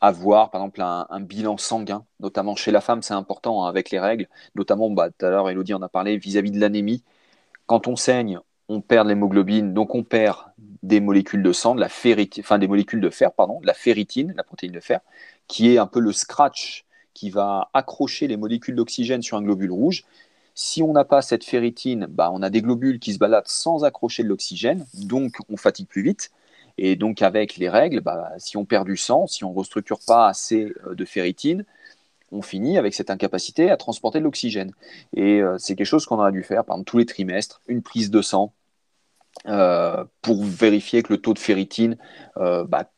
avoir, par exemple, un, bilan sanguin, notamment chez la femme, c'est important hein, avec les règles, notamment, bah, tout à l'heure, Elodie en a parlé, vis-à-vis de l'anémie. Quand on saigne, on perd l'hémoglobine, donc on perd des molécules de sang, la ferritine, enfin des molécules de fer, pardon, de la ferritine, la protéine de fer, qui est un peu le scratch qui va accrocher les molécules d'oxygène sur un globule rouge. Si on n'a pas cette ferritine, bah, on a des globules qui se baladent sans accrocher de l'oxygène, donc on fatigue plus vite. Et donc avec les règles, bah, si on perd du sang, si on ne restructure pas assez euh, de ferritine, on finit avec cette incapacité à transporter de l'oxygène. Et euh, c'est quelque chose qu'on aurait dû faire, par tous les trimestres, une prise de sang pour vérifier que le taux de ferritine n'avait bah,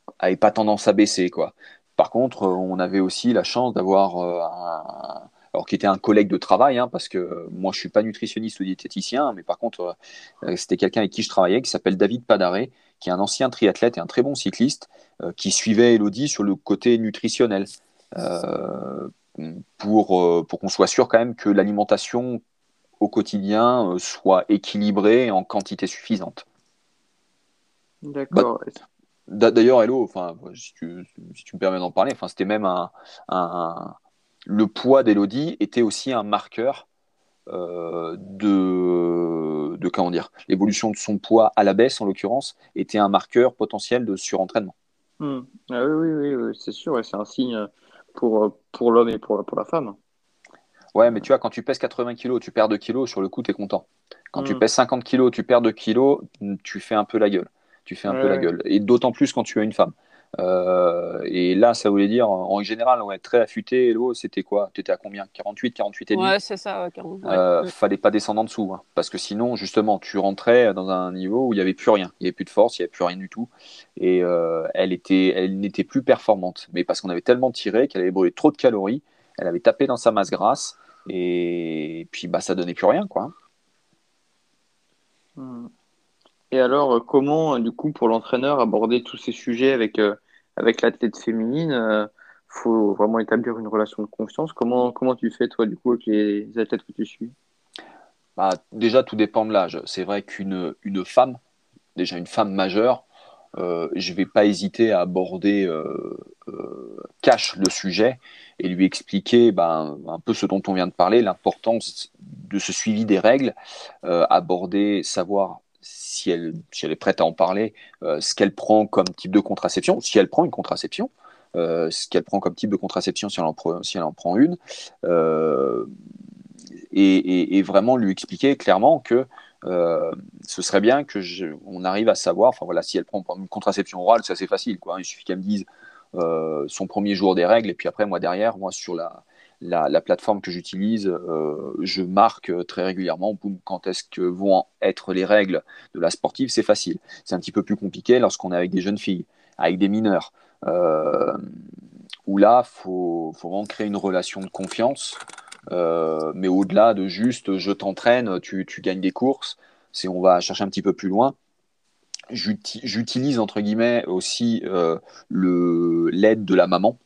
pas tendance à baisser. Quoi. Par contre, euh, on avait aussi la chance d'avoir euh, un, alors qui était un collègue de travail, hein, parce que moi je suis pas nutritionniste ou diététicien, mais par contre euh, c'était quelqu'un avec qui je travaillais, qui s'appelle David Padaré, qui est un ancien triathlète et un très bon cycliste, qui suivait Elodie sur le côté nutritionnel, pour, pour qu'on soit sûr quand même que l'alimentation au quotidien soit équilibrée en quantité suffisante. D'accord. Bah, D'ailleurs, Hello, enfin, si tu, me permets d'en parler, enfin, c'était même un, le poids d'Elodie était aussi un marqueur euh, de, de comment dire, l'évolution de son poids à la baisse en l'occurrence était un marqueur potentiel de surentraînement. Hmm. Ah oui, oui, oui, c'est sûr, c'est un signe pour, pour l'homme et pour, pour la femme. Ouais, mais tu vois, quand tu pèses 80 kg, tu perds 2 kg, sur le coup, tu es content. Quand tu hmm. pèses 50 kg, tu perds 2 kg, tu fais un peu la gueule tu fais un peu la gueule. Et d'autant plus quand tu as une femme. Euh, et là, ça voulait dire, en général, on est très affûté. Hello, c'était quoi? Tu étais à combien? 48, 48 et demi? Ouais, c'est ça, euh, Fallait pas descendre en dessous. Hein, parce que sinon, justement, tu rentrais dans un niveau où il n'y avait plus rien. Il n'y avait plus de force, il n'y avait plus rien du tout. Et euh, elle, était, elle n'était plus performante. Mais parce qu'on avait tellement tiré qu'elle avait brûlé trop de calories, elle avait tapé dans sa masse grasse. Et puis, bah, ça donnait plus rien, quoi. Hmm. Et alors, euh, comment, euh, du coup, pour l'entraîneur, aborder tous ces sujets avec, euh, avec l'athlète féminine Il faut vraiment établir une relation de confiance? Comment, comment tu fais, toi, du coup, avec les athlètes que tu suis? Bah, Déjà, tout dépend de l'âge. C'est vrai qu'une une femme, déjà une femme majeure, je ne vais pas hésiter à aborder cash le sujet et lui expliquer bah, un peu ce dont on vient de parler, l'importance de ce suivi des règles, aborder, savoir si elle, est prête à en parler, euh, ce qu'elle prend comme type de contraception, si elle prend une contraception, euh, ce qu'elle prend comme type de contraception si elle en, prend une, euh, et, vraiment lui expliquer clairement que ce serait bien que on arrive à savoir, enfin voilà, si elle prend une contraception orale, c'est assez facile, quoi. Hein. il suffit qu'elle me dise son premier jour des règles, et puis après moi derrière, moi sur la la, plateforme que j'utilise, euh, je marque très régulièrement quand est-ce que vont être les règles de la sportive, c'est facile. C'est un petit peu plus compliqué lorsqu'on est avec des jeunes filles, avec des mineurs, euh, où là, il faut, vraiment créer une relation de confiance, euh, mais au-delà de juste je t'entraîne, tu, gagnes des courses, c'est on va chercher un petit peu plus loin j'utilise entre guillemets aussi l'aide de la maman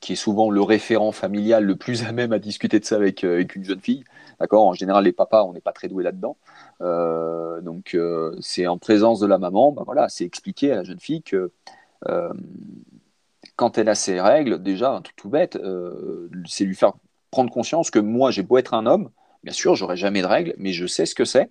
qui est souvent le référent familial le plus à même à discuter de ça avec, euh, avec une jeune fille. D'accord? En général, les papas, on n'est pas très doués là-dedans. Euh, donc, euh, c'est en présence de la maman, ben voilà, c'est expliquer à la jeune fille que quand elle a ses règles, déjà, un truc tout bête, c'est lui faire prendre conscience que moi, j'ai beau être un homme, bien sûr, j'aurai jamais de règles, mais je sais ce que c'est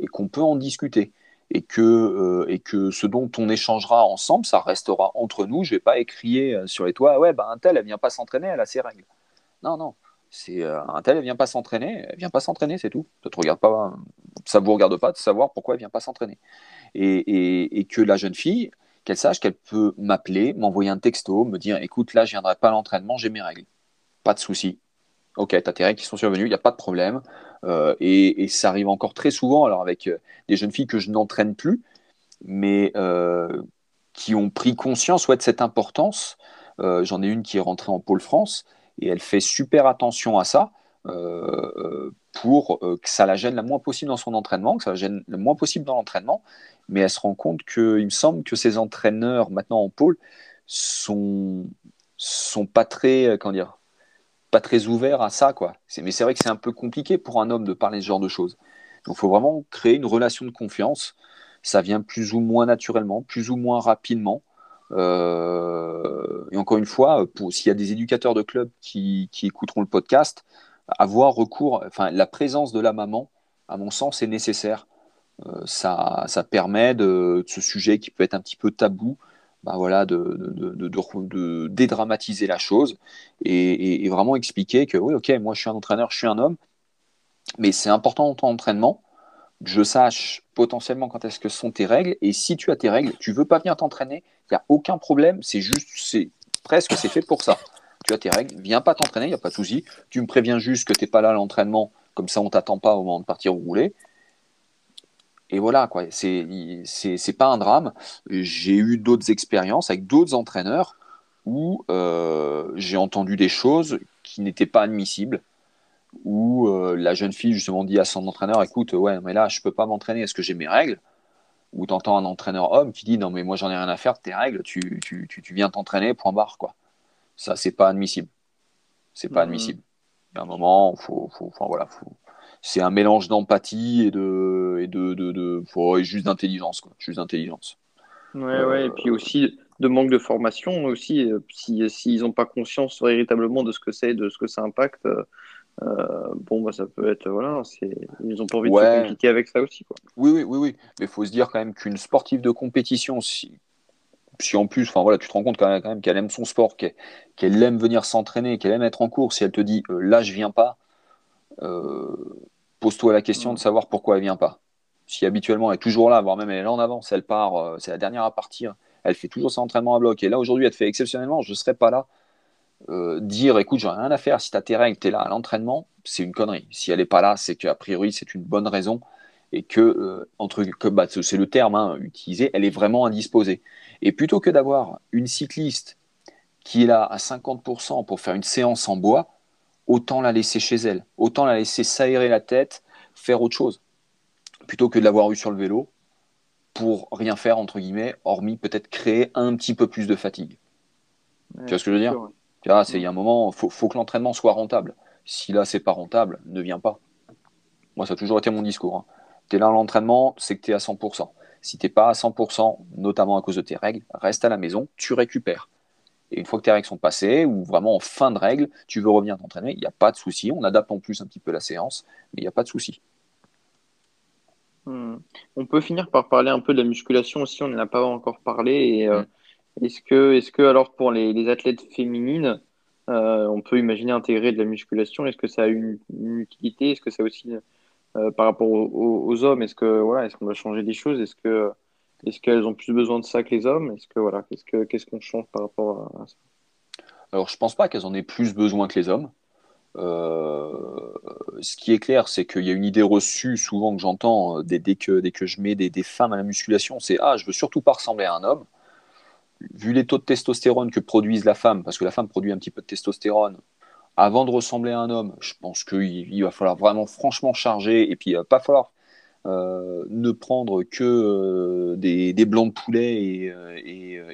et qu'on peut en discuter et que, euh, et que ce dont on échangera ensemble, ça restera entre nous. Je vais pas écrier euh, sur les toits, ouais, bah, un tel, elle vient pas s'entraîner, elle a ses règles. Non, non. C'est euh, un tel, elle vient pas s'entraîner, elle vient pas s'entraîner, c'est tout. Ça te regarde pas, ça vous regarde pas de savoir pourquoi elle vient pas s'entraîner. Et, que la jeune fille, qu'elle sache qu'elle peut m'appeler, m'envoyer un texto, me dire, écoute, là, je viendrai pas à l'entraînement, j'ai mes règles. Pas de souci. Ok, tu as tes règles qui sont survenues, il n'y a pas de problème. Euh, et, ça arrive encore très souvent, alors avec euh, des jeunes filles que je n'entraîne plus, mais euh, qui ont pris conscience ouais, de cette importance. J'en ai une qui est rentrée en pôle France et elle fait super attention à ça. pour que ça la gêne le moins possible dans son entraînement, que ça la gêne le moins possible dans l'entraînement, mais elle se rend compte qu'il me semble que ces entraîneurs maintenant en pôle sont sont pas très comment dire pas très ouvert à ça, quoi. Mais c'est vrai que c'est un peu compliqué pour un homme de parler ce genre de choses. Donc, il faut vraiment créer une relation de confiance. Ça vient plus ou moins naturellement, plus ou moins rapidement. Euh, et encore une fois, s'il y a des éducateurs de club qui, écouteront le podcast, avoir recours, enfin, la présence de la maman, à mon sens, est nécessaire. Euh, ça, ça permet de, ce sujet qui peut être un petit peu tabou, bah voilà, de, de, dédramatiser la chose et, vraiment expliquer que oui, ok, moi je suis un entraîneur, je suis un homme, mais c'est important en ton entraînement que je sache potentiellement quand est-ce que sont tes règles et si tu as tes règles, tu veux pas venir t'entraîner, il n'y a aucun problème, c'est juste, c'est presque, c'est fait pour ça. Tu as tes règles, viens pas t'entraîner, il n'y a pas de souci. Tu me préviens juste que tu n'es pas là à l'entraînement, comme ça on t'attend pas au moment de partir rouler et voilà, quoi. C'est, c'est, pas un drame. J'ai eu d'autres expériences avec d'autres entraîneurs où euh, j'ai entendu des choses qui n'étaient pas admissibles, où euh, la jeune fille justement dit à son entraîneur Écoute, ouais, mais là, je peux pas m'entraîner, est-ce que j'ai mes règles? Ou tu entends un entraîneur homme qui dit Non, mais moi, j'en ai rien à faire de tes règles, tu, tu, tu, viens t'entraîner, point barre, quoi. Ça, c'est pas admissible. C'est pas mmh. admissible. Y a un moment, faut, faut, enfin, voilà, faut, c'est un mélange d'empathie et de et de, de, de juste d'intelligence quoi. Juste d'intelligence. Ouais ouais et puis aussi de manque de formation aussi euh, si s'ils n'ont pas conscience véritablement de ce que c'est de ce que ça impacte euh, euh, bon bah ça peut être voilà c'est ils ont pas envie de se compliquer avec ça aussi quoi. Oui oui oui oui. Mais il faut se dire quand même qu'une sportive de compétition si si en plus, enfin voilà, tu te rends compte quand même, qu'elle aime son sport, qu'elle aime venir s'entraîner, qu'elle aime être en cours, si elle te dit là je viens pas, pose-toi la question de savoir pourquoi elle vient pas. Si habituellement elle est toujours là, voire même elle est là en avance, elle part, euh, c'est la dernière à partir, elle fait toujours son entraînement à bloc, et là aujourd'hui elle te fait exceptionnellement, je ne serai pas là. Euh, dire écoute, j'ai rien à faire, si tu as tes règles, tu es là à l'entraînement, c'est une connerie. Si elle n'est pas là, c'est qu'a priori c'est une bonne raison et que, entre, que bah, c'est le terme hein, utilisé, elle est vraiment indisposée. Et plutôt que d'avoir une cycliste qui est là à 50% pour faire une séance en bois, autant la laisser chez elle, autant la laisser s'aérer la tête, faire autre chose, plutôt que de l'avoir eu sur le vélo pour rien faire, entre guillemets, hormis peut-être créer un petit peu plus de fatigue. tu vois ce que je veux dire Il y a un moment, il faut, que l'entraînement soit rentable. Si là, c'est pas rentable, ne viens pas. Moi, ça a toujours été mon discours. Hein. Tu es là à l'entraînement, c'est que tu es à 100%. Si tu n'es pas à 100%, notamment à cause de tes règles, reste à la maison, tu récupères. Et une fois que tes règles sont passées, ou vraiment en fin de règle, tu veux revenir t'entraîner, il n'y a pas de souci. On adapte en plus un petit peu la séance, mais il n'y a pas de souci. Hmm. On peut finir par parler un peu de la musculation aussi, on n'en a pas encore parlé. Euh, hmm. Est-ce que, est que, alors pour les, athlètes féminines, euh, on peut imaginer intégrer de la musculation? Est-ce que ça a une, utilité? Est-ce que ça aussi euh, par rapport aux, hommes Est-ce que voilà, est-ce qu'on va changer des choses? Est-ce que est-ce qu'elles ont plus besoin de ça que les hommes? Est-ce que voilà, qu'est-ce que qu'est-ce qu'on change par rapport à ça? Alors, je pense pas qu'elles en aient plus besoin que les hommes. Euh, ce qui est clair, c'est qu'il y a une idée reçue souvent que j'entends euh, dès, que, dès que je mets des, femmes à la musculation, c'est ah je veux surtout pas ressembler à un homme. Vu les taux de testostérone que produisent la femme, parce que la femme produit un petit peu de testostérone, avant de ressembler à un homme, je pense qu'il va falloir vraiment franchement charger et puis il va pas falloir ne prendre que des, blancs de poulet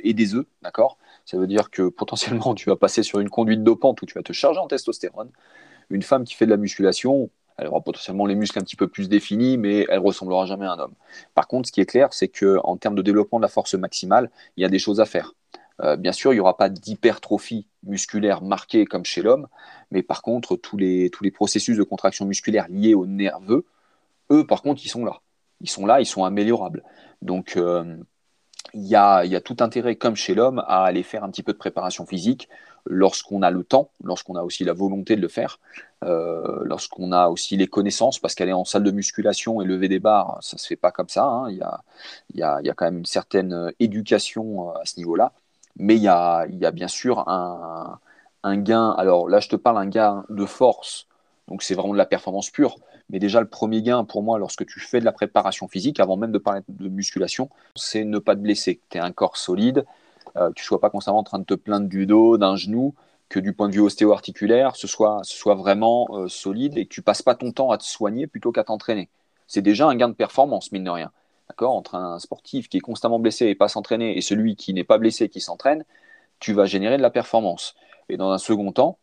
et, des œufs, d'accord? Ça veut dire que potentiellement tu vas passer sur une conduite dopante où tu vas te charger en testostérone. Une femme qui fait de la musculation, elle aura potentiellement les muscles un petit peu plus définis, mais elle ressemblera jamais à un homme. Par contre, ce qui est clair, c'est qu'en termes de développement de la force maximale, il y a des choses à faire. Euh, bien sûr, il n'y aura pas d'hypertrophie musculaire marquée comme chez l'homme, mais par contre, tous les, tous les processus de contraction musculaire liés au nerveux, eux, par contre, ils sont là. Ils sont là, ils sont améliorables. Donc, euh, il y, a, tout intérêt, comme chez l'homme, à aller faire un petit peu de préparation physique lorsqu'on a le temps, lorsqu'on a aussi la volonté de le faire, euh, lorsqu'on a aussi les connaissances, parce qu'aller en salle de musculation et lever des barres, ça ne se fait pas comme ça. Hein. Il, y a, quand même une certaine éducation à ce niveau-là. Mais il y a, bien sûr un, un, gain. Alors là, je te parle un gain de force. Donc c'est vraiment de la performance pure. Mais déjà, le premier gain pour moi, lorsque tu fais de la préparation physique, avant même de parler de musculation, c'est ne pas te blesser. Tu es un corps solide, euh, tu ne sois pas constamment en train de te plaindre du dos, d'un genou, que du point de vue ostéo-articulaire, ce soit, soit vraiment euh, solide et que tu passes pas ton temps à te soigner plutôt qu'à t'entraîner. C'est déjà un gain de performance, mine de rien. D'accord? Entre un sportif qui est constamment blessé et pas s'entraîner et celui qui n'est pas blessé et qui s'entraîne, tu vas générer de la performance. Et dans un second temps,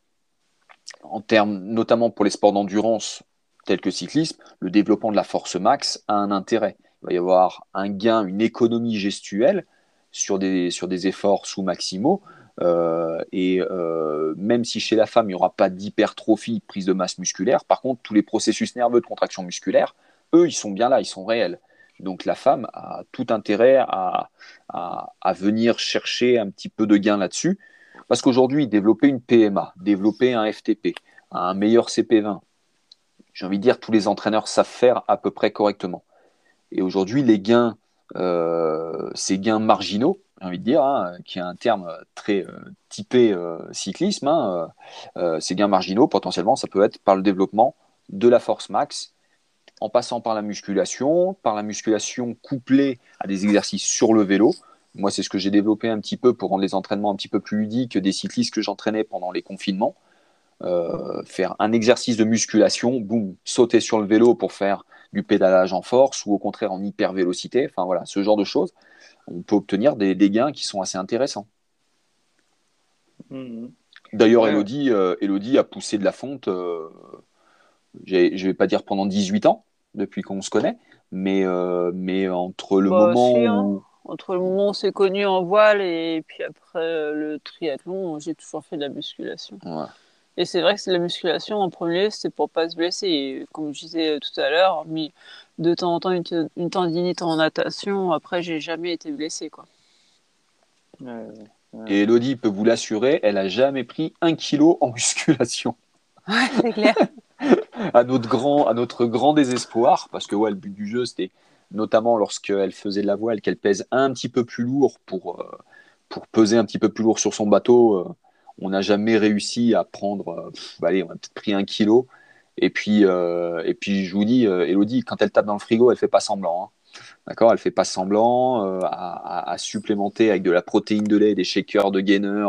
en termes notamment pour les sports d'endurance tels que cyclisme, le développement de la force max a un intérêt. Il va y avoir un gain, une économie gestuelle sur des, sur des efforts sous-maximaux. Euh, et euh, même si chez la femme, il n'y aura pas d'hypertrophie, prise de masse musculaire, par contre, tous les processus nerveux de contraction musculaire, eux, ils sont bien là, ils sont réels. Donc la femme a tout intérêt à, venir chercher un petit peu de gain là-dessus. Parce qu'aujourd'hui, développer une PMA, développer un FTP, un meilleur CP20, j'ai envie de dire, tous les entraîneurs savent faire à peu près correctement. Et aujourd'hui, les gains, euh, ces gains marginaux, j'ai envie de dire, hein, qui est un terme très euh, typé euh, cyclisme, hein, ces gains marginaux, potentiellement, ça peut être par le développement de la force max en passant par la musculation, par la musculation couplée à des exercices sur le vélo. Moi, c'est ce que j'ai développé un petit peu pour rendre les entraînements un petit peu plus ludiques des cyclistes que j'entraînais pendant les confinements. Euh, faire un exercice de musculation, boum, sauter sur le vélo pour faire du pédalage en force ou au contraire en hyper vélocité. Enfin voilà, ce genre de choses, on peut obtenir des, gains qui sont assez intéressants. Mmh. D'ailleurs, Elodie, euh, Elodie, a poussé de la fonte, euh, je ne vais pas dire pendant 18 ans, depuis qu'on se connaît, mais, euh, mais entre le bah, moment hein. où... Entre le moment où on s'est connu en voile et puis après le triathlon, j'ai toujours fait de la musculation. Et c'est vrai que c'est la musculation en premier, c'est pour pas se blesser. comme je disais tout à l'heure, mis de temps en temps une, tendinite en natation. Après, j'ai jamais été blessé, quoi. Et Elodie peut vous l'assurer, elle a jamais pris un kilo en musculation. Ouais, c'est clair. à, notre grand, à notre grand désespoir, parce que ouais, le but du jeu, c'était notamment lorsqu'elle faisait de la voile, qu'elle pèse un petit peu plus lourd pour, euh, pour peser un petit peu plus lourd sur son bateau. Euh, on n'a jamais réussi à prendre, euh, allez, on a peut-être pris un kilo. Et puis, et puis je vous dis, Elodie, quand elle tape dans le frigo, elle fait pas semblant. Hein. D'accord? Elle fait pas semblant à, supplémenter avec de la protéine de lait, des shakers, de gainers.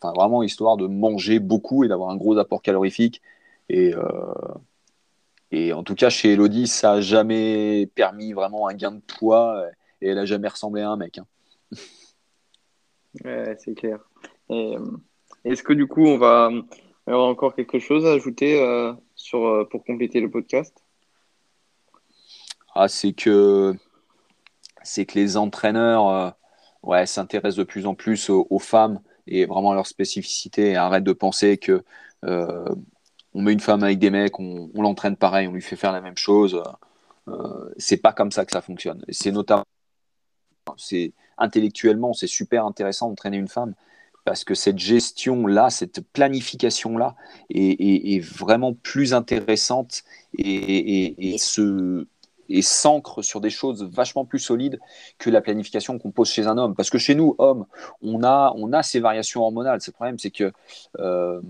Enfin, vraiment histoire de manger beaucoup et d'avoir un gros apport calorifique. Et, euh, et en tout cas, chez Elodie, ça n'a jamais permis vraiment un gain de poids et elle n'a jamais ressemblé à un mec. Hein. Ouais, c'est clair. Est-ce que du coup, on va avoir encore quelque chose à ajouter euh, sur, euh, pour compléter le podcast? Ah, C'est que, que les entraîneurs ouais, s'intéressent de plus en plus aux, femmes et vraiment à leur spécificité et arrêtent de penser que on met une femme avec des mecs, on, l'entraîne pareil, on lui fait faire la même chose. Euh, c'est pas comme ça que ça fonctionne. C'est notamment, intellectuellement, c'est super intéressant d'entraîner une femme parce que cette gestion-là, cette planification-là est, vraiment plus intéressante et, et, et s'ancre sur des choses vachement plus solides que la planification qu'on pose chez un homme. Parce que chez nous, hommes, on a, on a ces variations hormonales. Le problème, c'est que euh,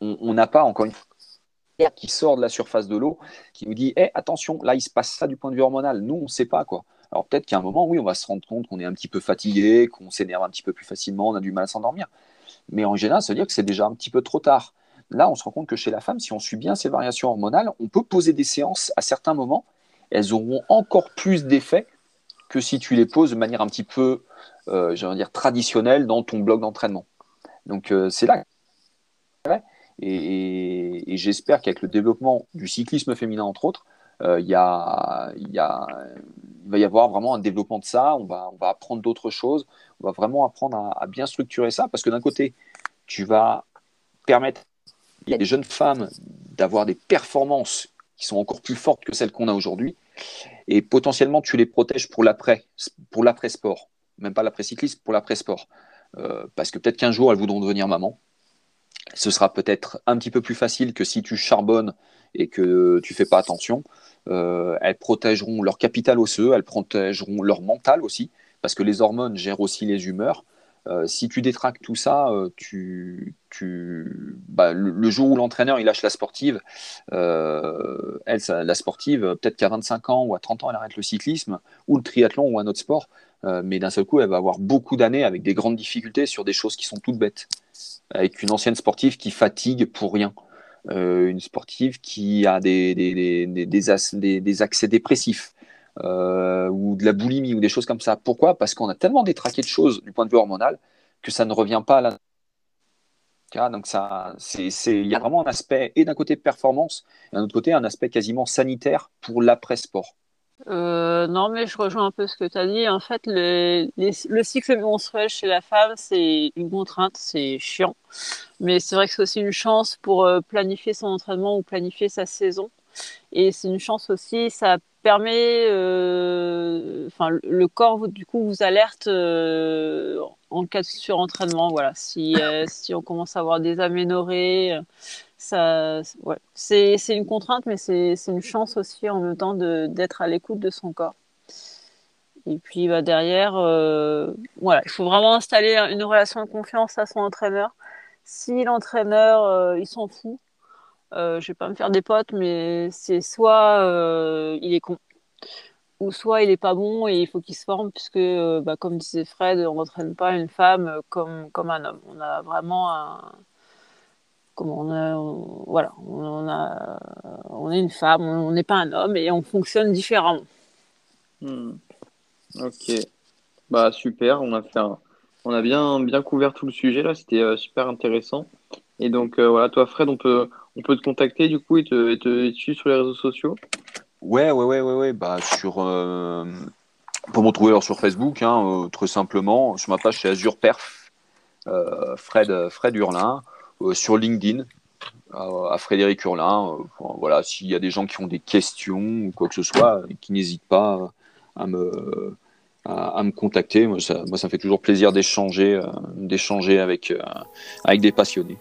on n'a pas encore une qui sort de la surface de l'eau, qui nous dit hey, attention, là il se passe ça du point de vue hormonal. Nous, on ne sait pas quoi. Alors peut-être qu'à un moment, oui, on va se rendre compte qu'on est un petit peu fatigué, qu'on s'énerve un petit peu plus facilement, on a du mal à s'endormir. Mais en général, ça veut dire que c'est déjà un petit peu trop tard. Là, on se rend compte que chez la femme, si on suit bien ces variations hormonales, on peut poser des séances à certains moments elles auront encore plus d'effet que si tu les poses de manière un petit peu, euh, dire, traditionnelle dans ton bloc d'entraînement. Donc euh, c'est là. Et, j'espère qu'avec le développement du cyclisme féminin, entre autres, il y, a, y va y avoir vraiment un développement de ça. On va, on va apprendre d'autres choses. On va vraiment apprendre à, bien structurer ça parce que d'un côté, tu vas permettre à des jeunes femmes d'avoir des performances qui sont encore plus fortes que celles qu'on a aujourd'hui. Et potentiellement, tu les protèges pour l'après, l'après-sport. Même pas l'après-cyclisme, pour l'après-sport. Euh, parce que peut-être qu'un jour, elles voudront devenir maman. Ce sera peut-être un petit peu plus facile que si tu charbonnes et que tu fais pas attention. Euh, elles protégeront leur capital osseux, elles protégeront leur mental aussi, parce que les hormones gèrent aussi les humeurs. Euh, si tu détraques tout ça, euh, tu, tu, bah, le, jour où l'entraîneur il lâche la sportive, elle, la sportive, peut-être qu'à 25 ans ou à 30 ans, elle arrête le cyclisme ou le triathlon ou un autre sport, mais d'un seul coup, elle va avoir beaucoup d'années avec des grandes difficultés sur des choses qui sont toutes bêtes, avec une ancienne sportive qui fatigue pour rien. Une sportive qui a des, accès dépressifs, euh, ou de la boulimie ou des choses comme ça. Pourquoi? Parce qu'on a tellement détraqué de choses du point de vue hormonal que ça ne revient pas à la donc il y a vraiment un aspect et d'un côté performance et d'un autre côté un aspect quasiment sanitaire pour l'après-sport. Euh, non, mais je rejoins un peu ce que tu as dit. En fait, le, le cycle menstruel chez la femme, c'est une contrainte, c'est chiant. Mais c'est vrai que c'est aussi une chance pour euh, planifier son entraînement ou planifier sa saison. Et c'est une chance aussi, ça permet, euh, le corps du coup vous alerte en cas de surentraînement. Voilà, si si on commence à avoir des aménorrhées, ça, ouais, c'est une contrainte, mais c'est une chance aussi en même temps d'être à l'écoute de son corps. Et puis bah, derrière, voilà, il faut vraiment installer une relation de confiance à son entraîneur. Si l'entraîneur il s'en fout, euh, je vais pas me faire des potes, mais c'est soit euh, il est con, ou soit il est pas bon et il faut qu'il se forme, puisque, euh, bah, comme disait Fred, on n'entraîne pas une femme comme, comme un homme. On a vraiment un. Comment on a, voilà, on, a, on est une femme, on n'est pas un homme et on fonctionne différemment. Hmm. Ok, bah super, on a fait on a bien bien couvert tout le sujet là, c'était super intéressant. Et donc voilà, toi Fred, on peut on peut te contacter du coup et te, te, suivre sur les réseaux sociaux? Ouais, ouais, ouais, ouais, ouais. Bah, sur, euh, pour me retrouver sur Facebook, hein, euh, très simplement. Sur ma page, c'est Azure Perf, euh, Fred, Fred Hurlin. Sur LinkedIn, à Frédéric Hurlin. voilà, s'il y a des gens qui ont des questions ou quoi que ce soit, qui n'hésitent pas à me, à, me contacter. Moi ça, moi, ça me fait toujours plaisir d'échanger, d'échanger avec, avec des passionnés.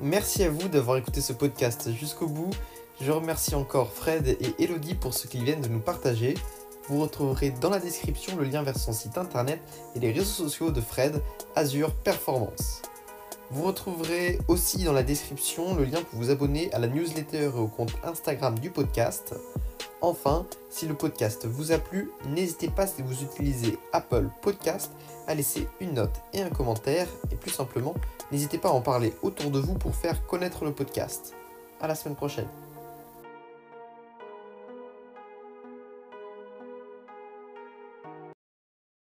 Merci à vous d'avoir écouté ce podcast jusqu'au bout. Je remercie encore Fred et Elodie pour ce qu'ils viennent de nous partager. Vous retrouverez dans la description le lien vers son site internet et les réseaux sociaux de Fred, Azure Performance. Vous retrouverez aussi dans la description le lien pour vous abonner à la newsletter et au compte Instagram du podcast. Enfin, si le podcast vous a plu, n'hésitez pas si vous utilisez Apple Podcast à laisser une note et un commentaire et plus simplement, n'hésitez pas à en parler autour de vous pour faire connaître le podcast. À la semaine prochaine.